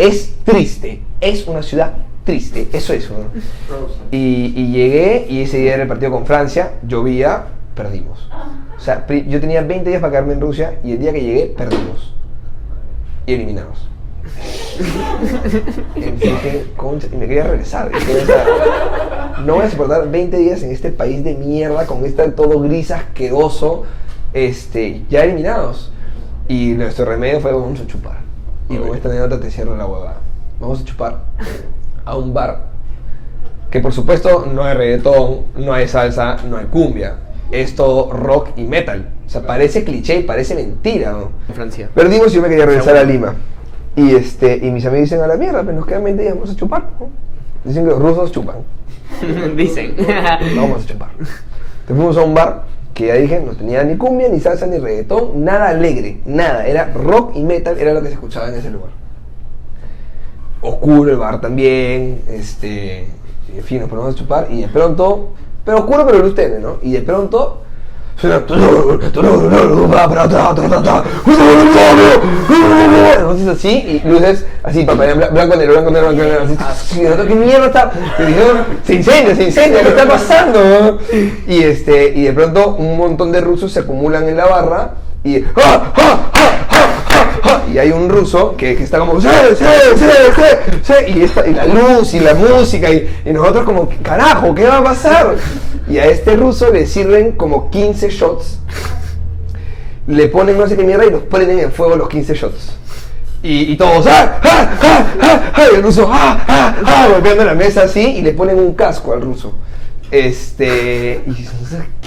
es triste. Es una ciudad triste. Eso es, weón. Y, y llegué y ese día era el partido con Francia, llovía, perdimos. O sea, yo tenía 20 días para quedarme en Rusia y el día que llegué, perdimos. Y eliminados. y dije, "Concha", y me quería regresar. No voy a soportar 20 días en este país de mierda, con este todo gris asqueroso, este, ya eliminados. Y nuestro remedio fue, vamos a chupar. Y con esta anécdota te cierro la huevada. Vamos a chupar a un bar que por supuesto no hay reggaetón, no hay salsa, no hay cumbia. Es todo rock y metal. O sea, parece cliché y parece mentira. ¿no? En Francia. Perdimos y yo me quería regresar a Lima. Y, este, y mis amigos dicen, a la mierda, pero nos quedan 20 días, vamos a chupar. ¿no? Dicen que los rusos chupan. Dicen. No vamos a chupar. Entonces fuimos a un bar que ya dije, no tenía ni cumbia, ni salsa, ni reggaetón, nada alegre, nada. Era rock y metal, era lo que se escuchaba en ese lugar. Oscuro el bar también, este, en fin, nos ponemos a chupar y de pronto, pero oscuro pero luz tenue, ¿no? Y de pronto entonces así y luces así bla- blanco negro blanco negro blanco negro así. Qué mierda está se incendia se incendia qué está pasando y este y de pronto un montón de rusos se acumulan en la barra y ¡ah, ah, ah, y hay un ruso que, que está como ¡Sí, sí, sí, sí, sí! y, esta- y la luz y la música y, y nosotros como carajo qué va a pasar y a este ruso le sirven como 15 shots le ponen no sé qué mierda y los prenden en fuego los 15 shots. Y, y todos, ¡ah! ¡ah! ¡ah! ¡ah! ¡ah! Y el ruso, ¡ah! ¡ah! ¡ah! golpeando la mesa así y le ponen un casco al ruso. Este. Y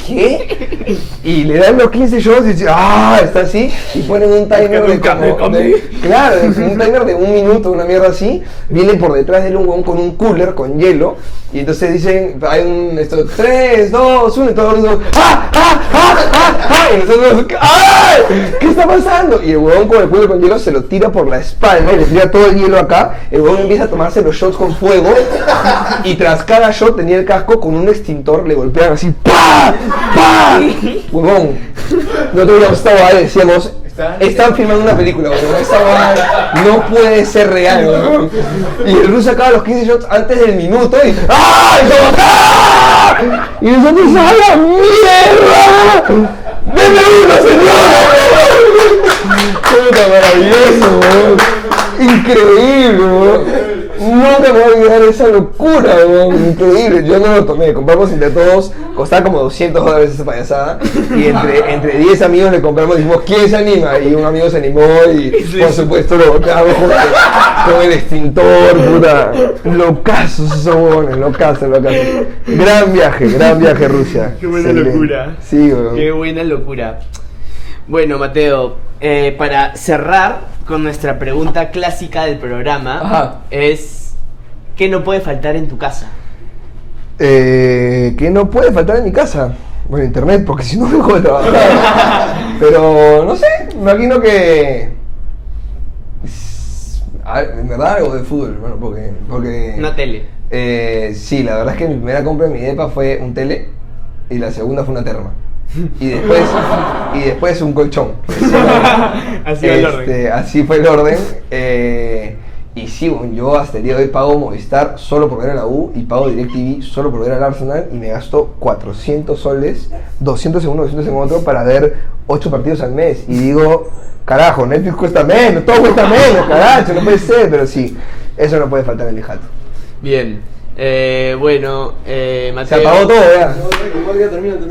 ¿qué? Y le dan los 15 shots y dice, ¡ah! Está así. Y ponen un timer de como. de- claro, de- un timer de un minuto, una mierda así. Viene por detrás del un con un cooler con hielo. Y entonces dicen, hay un. Esto, 3, 2, 1, y todos los rusos, ¡ah! ¡ah! ¡ah! ¡ah! ¡ah! Y nosotros, ¡ay! ¿Qué está pasando? Y el huevón con el cooler con hielo se lo tira por la espalda y le tira todo el hielo acá. El huevón empieza a tomarse los shots con fuego. Y tras cada shot tenía el casco con un extintor, le golpeaban así, ¡pa! ¡pa! Huevón, nosotros ya estaba ahí, decíamos, están filmando una película, huevón, esta huevada no puede ser real, huevón. Y el ruso acaba los 15 shots antes del minuto y ¡ah! Y, ¡ah! y nosotros ¡a la mierda! ¡Deme uno, señor! ¡Puta maravilloso, huevón! Increíble, huevón. Nunca me voy a olvidar esa locura, huevón. Increíble. Yo no lo tomé. Compramos entre todos. Costaba como 200 dólares esa payasada. Y entre, entre 10 amigos le compramos. Dijimos, ¿quién se anima? Y un amigo se animó. Y por supuesto lo golpeamos con, con el extintor. Puta. Locazos esos huevones. Locazos, locazos. Gran viaje, gran viaje Rusia. Qué buena Excelente. locura. Sí, huevón. Qué buena locura. Bueno, Mateo, eh, para cerrar con nuestra pregunta clásica del programa, Ajá. es ¿qué no puede faltar en tu casa? Eh, que no puede faltar en mi casa. Bueno, internet, porque si no dejo de trabajar. Pero no sé, me imagino que. En verdad algo de fútbol, hermano, porque. porque Una tele. eh, sí, la verdad es que mi primera compra en mi depa fue un tele y la segunda fue una terma. Y después, y después un colchón. Así va el orden. Este, así fue el orden. eh, y sí, bueno, yo hasta el día de hoy pago Movistar solo por ver a la U y pago DirecTV solo por ver al Arsenal y me gasto 400 soles, 200 en uno, 200 en otro para ver 8 partidos al mes. Y digo, carajo, Netflix cuesta menos, todo cuesta menos, carajo, no puede ser, pero sí, eso no puede faltar en mi jato. Bien. Eh, bueno, eh, Se Mateo. apagó todo, ya.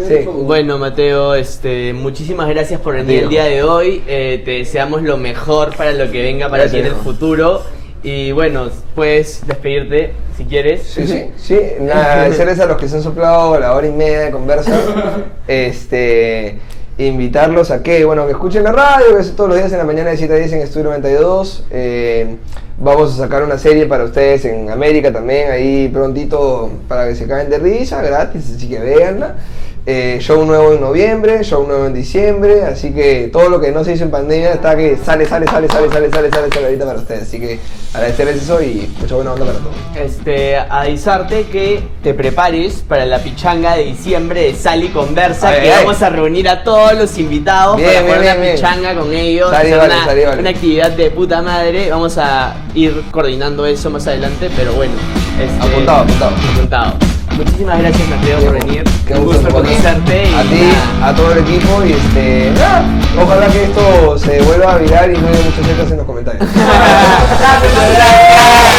Sí. Bueno, Mateo, este, muchísimas gracias por venir el día de hoy. Eh, te deseamos lo mejor para lo que venga para ti en el futuro. Y bueno, puedes despedirte si quieres. Sí, sí, sí. Nada, agradecerles a los que se han soplado la hora y media de conversa. Este. Invitarlos a que, bueno, que escuchen la radio, que es todos los días en la mañana de 7 a 10 en Estudio 92. Eh, vamos a sacar una serie para ustedes en América también, ahí prontito para que se caen de risa, gratis, así que véanla. Eh, show nuevo en noviembre, show nuevo en diciembre, así que todo lo que no se hizo en pandemia está que sale, sale, sale, sale, sale, sale, sale, sale ahorita para ustedes. Así que agradecerles eso y mucha buena onda para todos. Este, avisarte que te prepares para la pichanga de diciembre de Sal y Conversa, que vamos a reunir a todos los invitados Bien, para bien, jugar bien, una bien. pichanga con ellos, hacer vale, una, vale. una actividad de puta madre. Vamos a ir coordinando eso más adelante, pero bueno. este, Apuntado, apuntado. apuntado. Muchísimas gracias Mateo por venir. Qué Un gusto conocerte y A ti, nada. a todo el equipo y este. ojalá que esto se vuelva a virar y no haya muchas letras en los comentarios.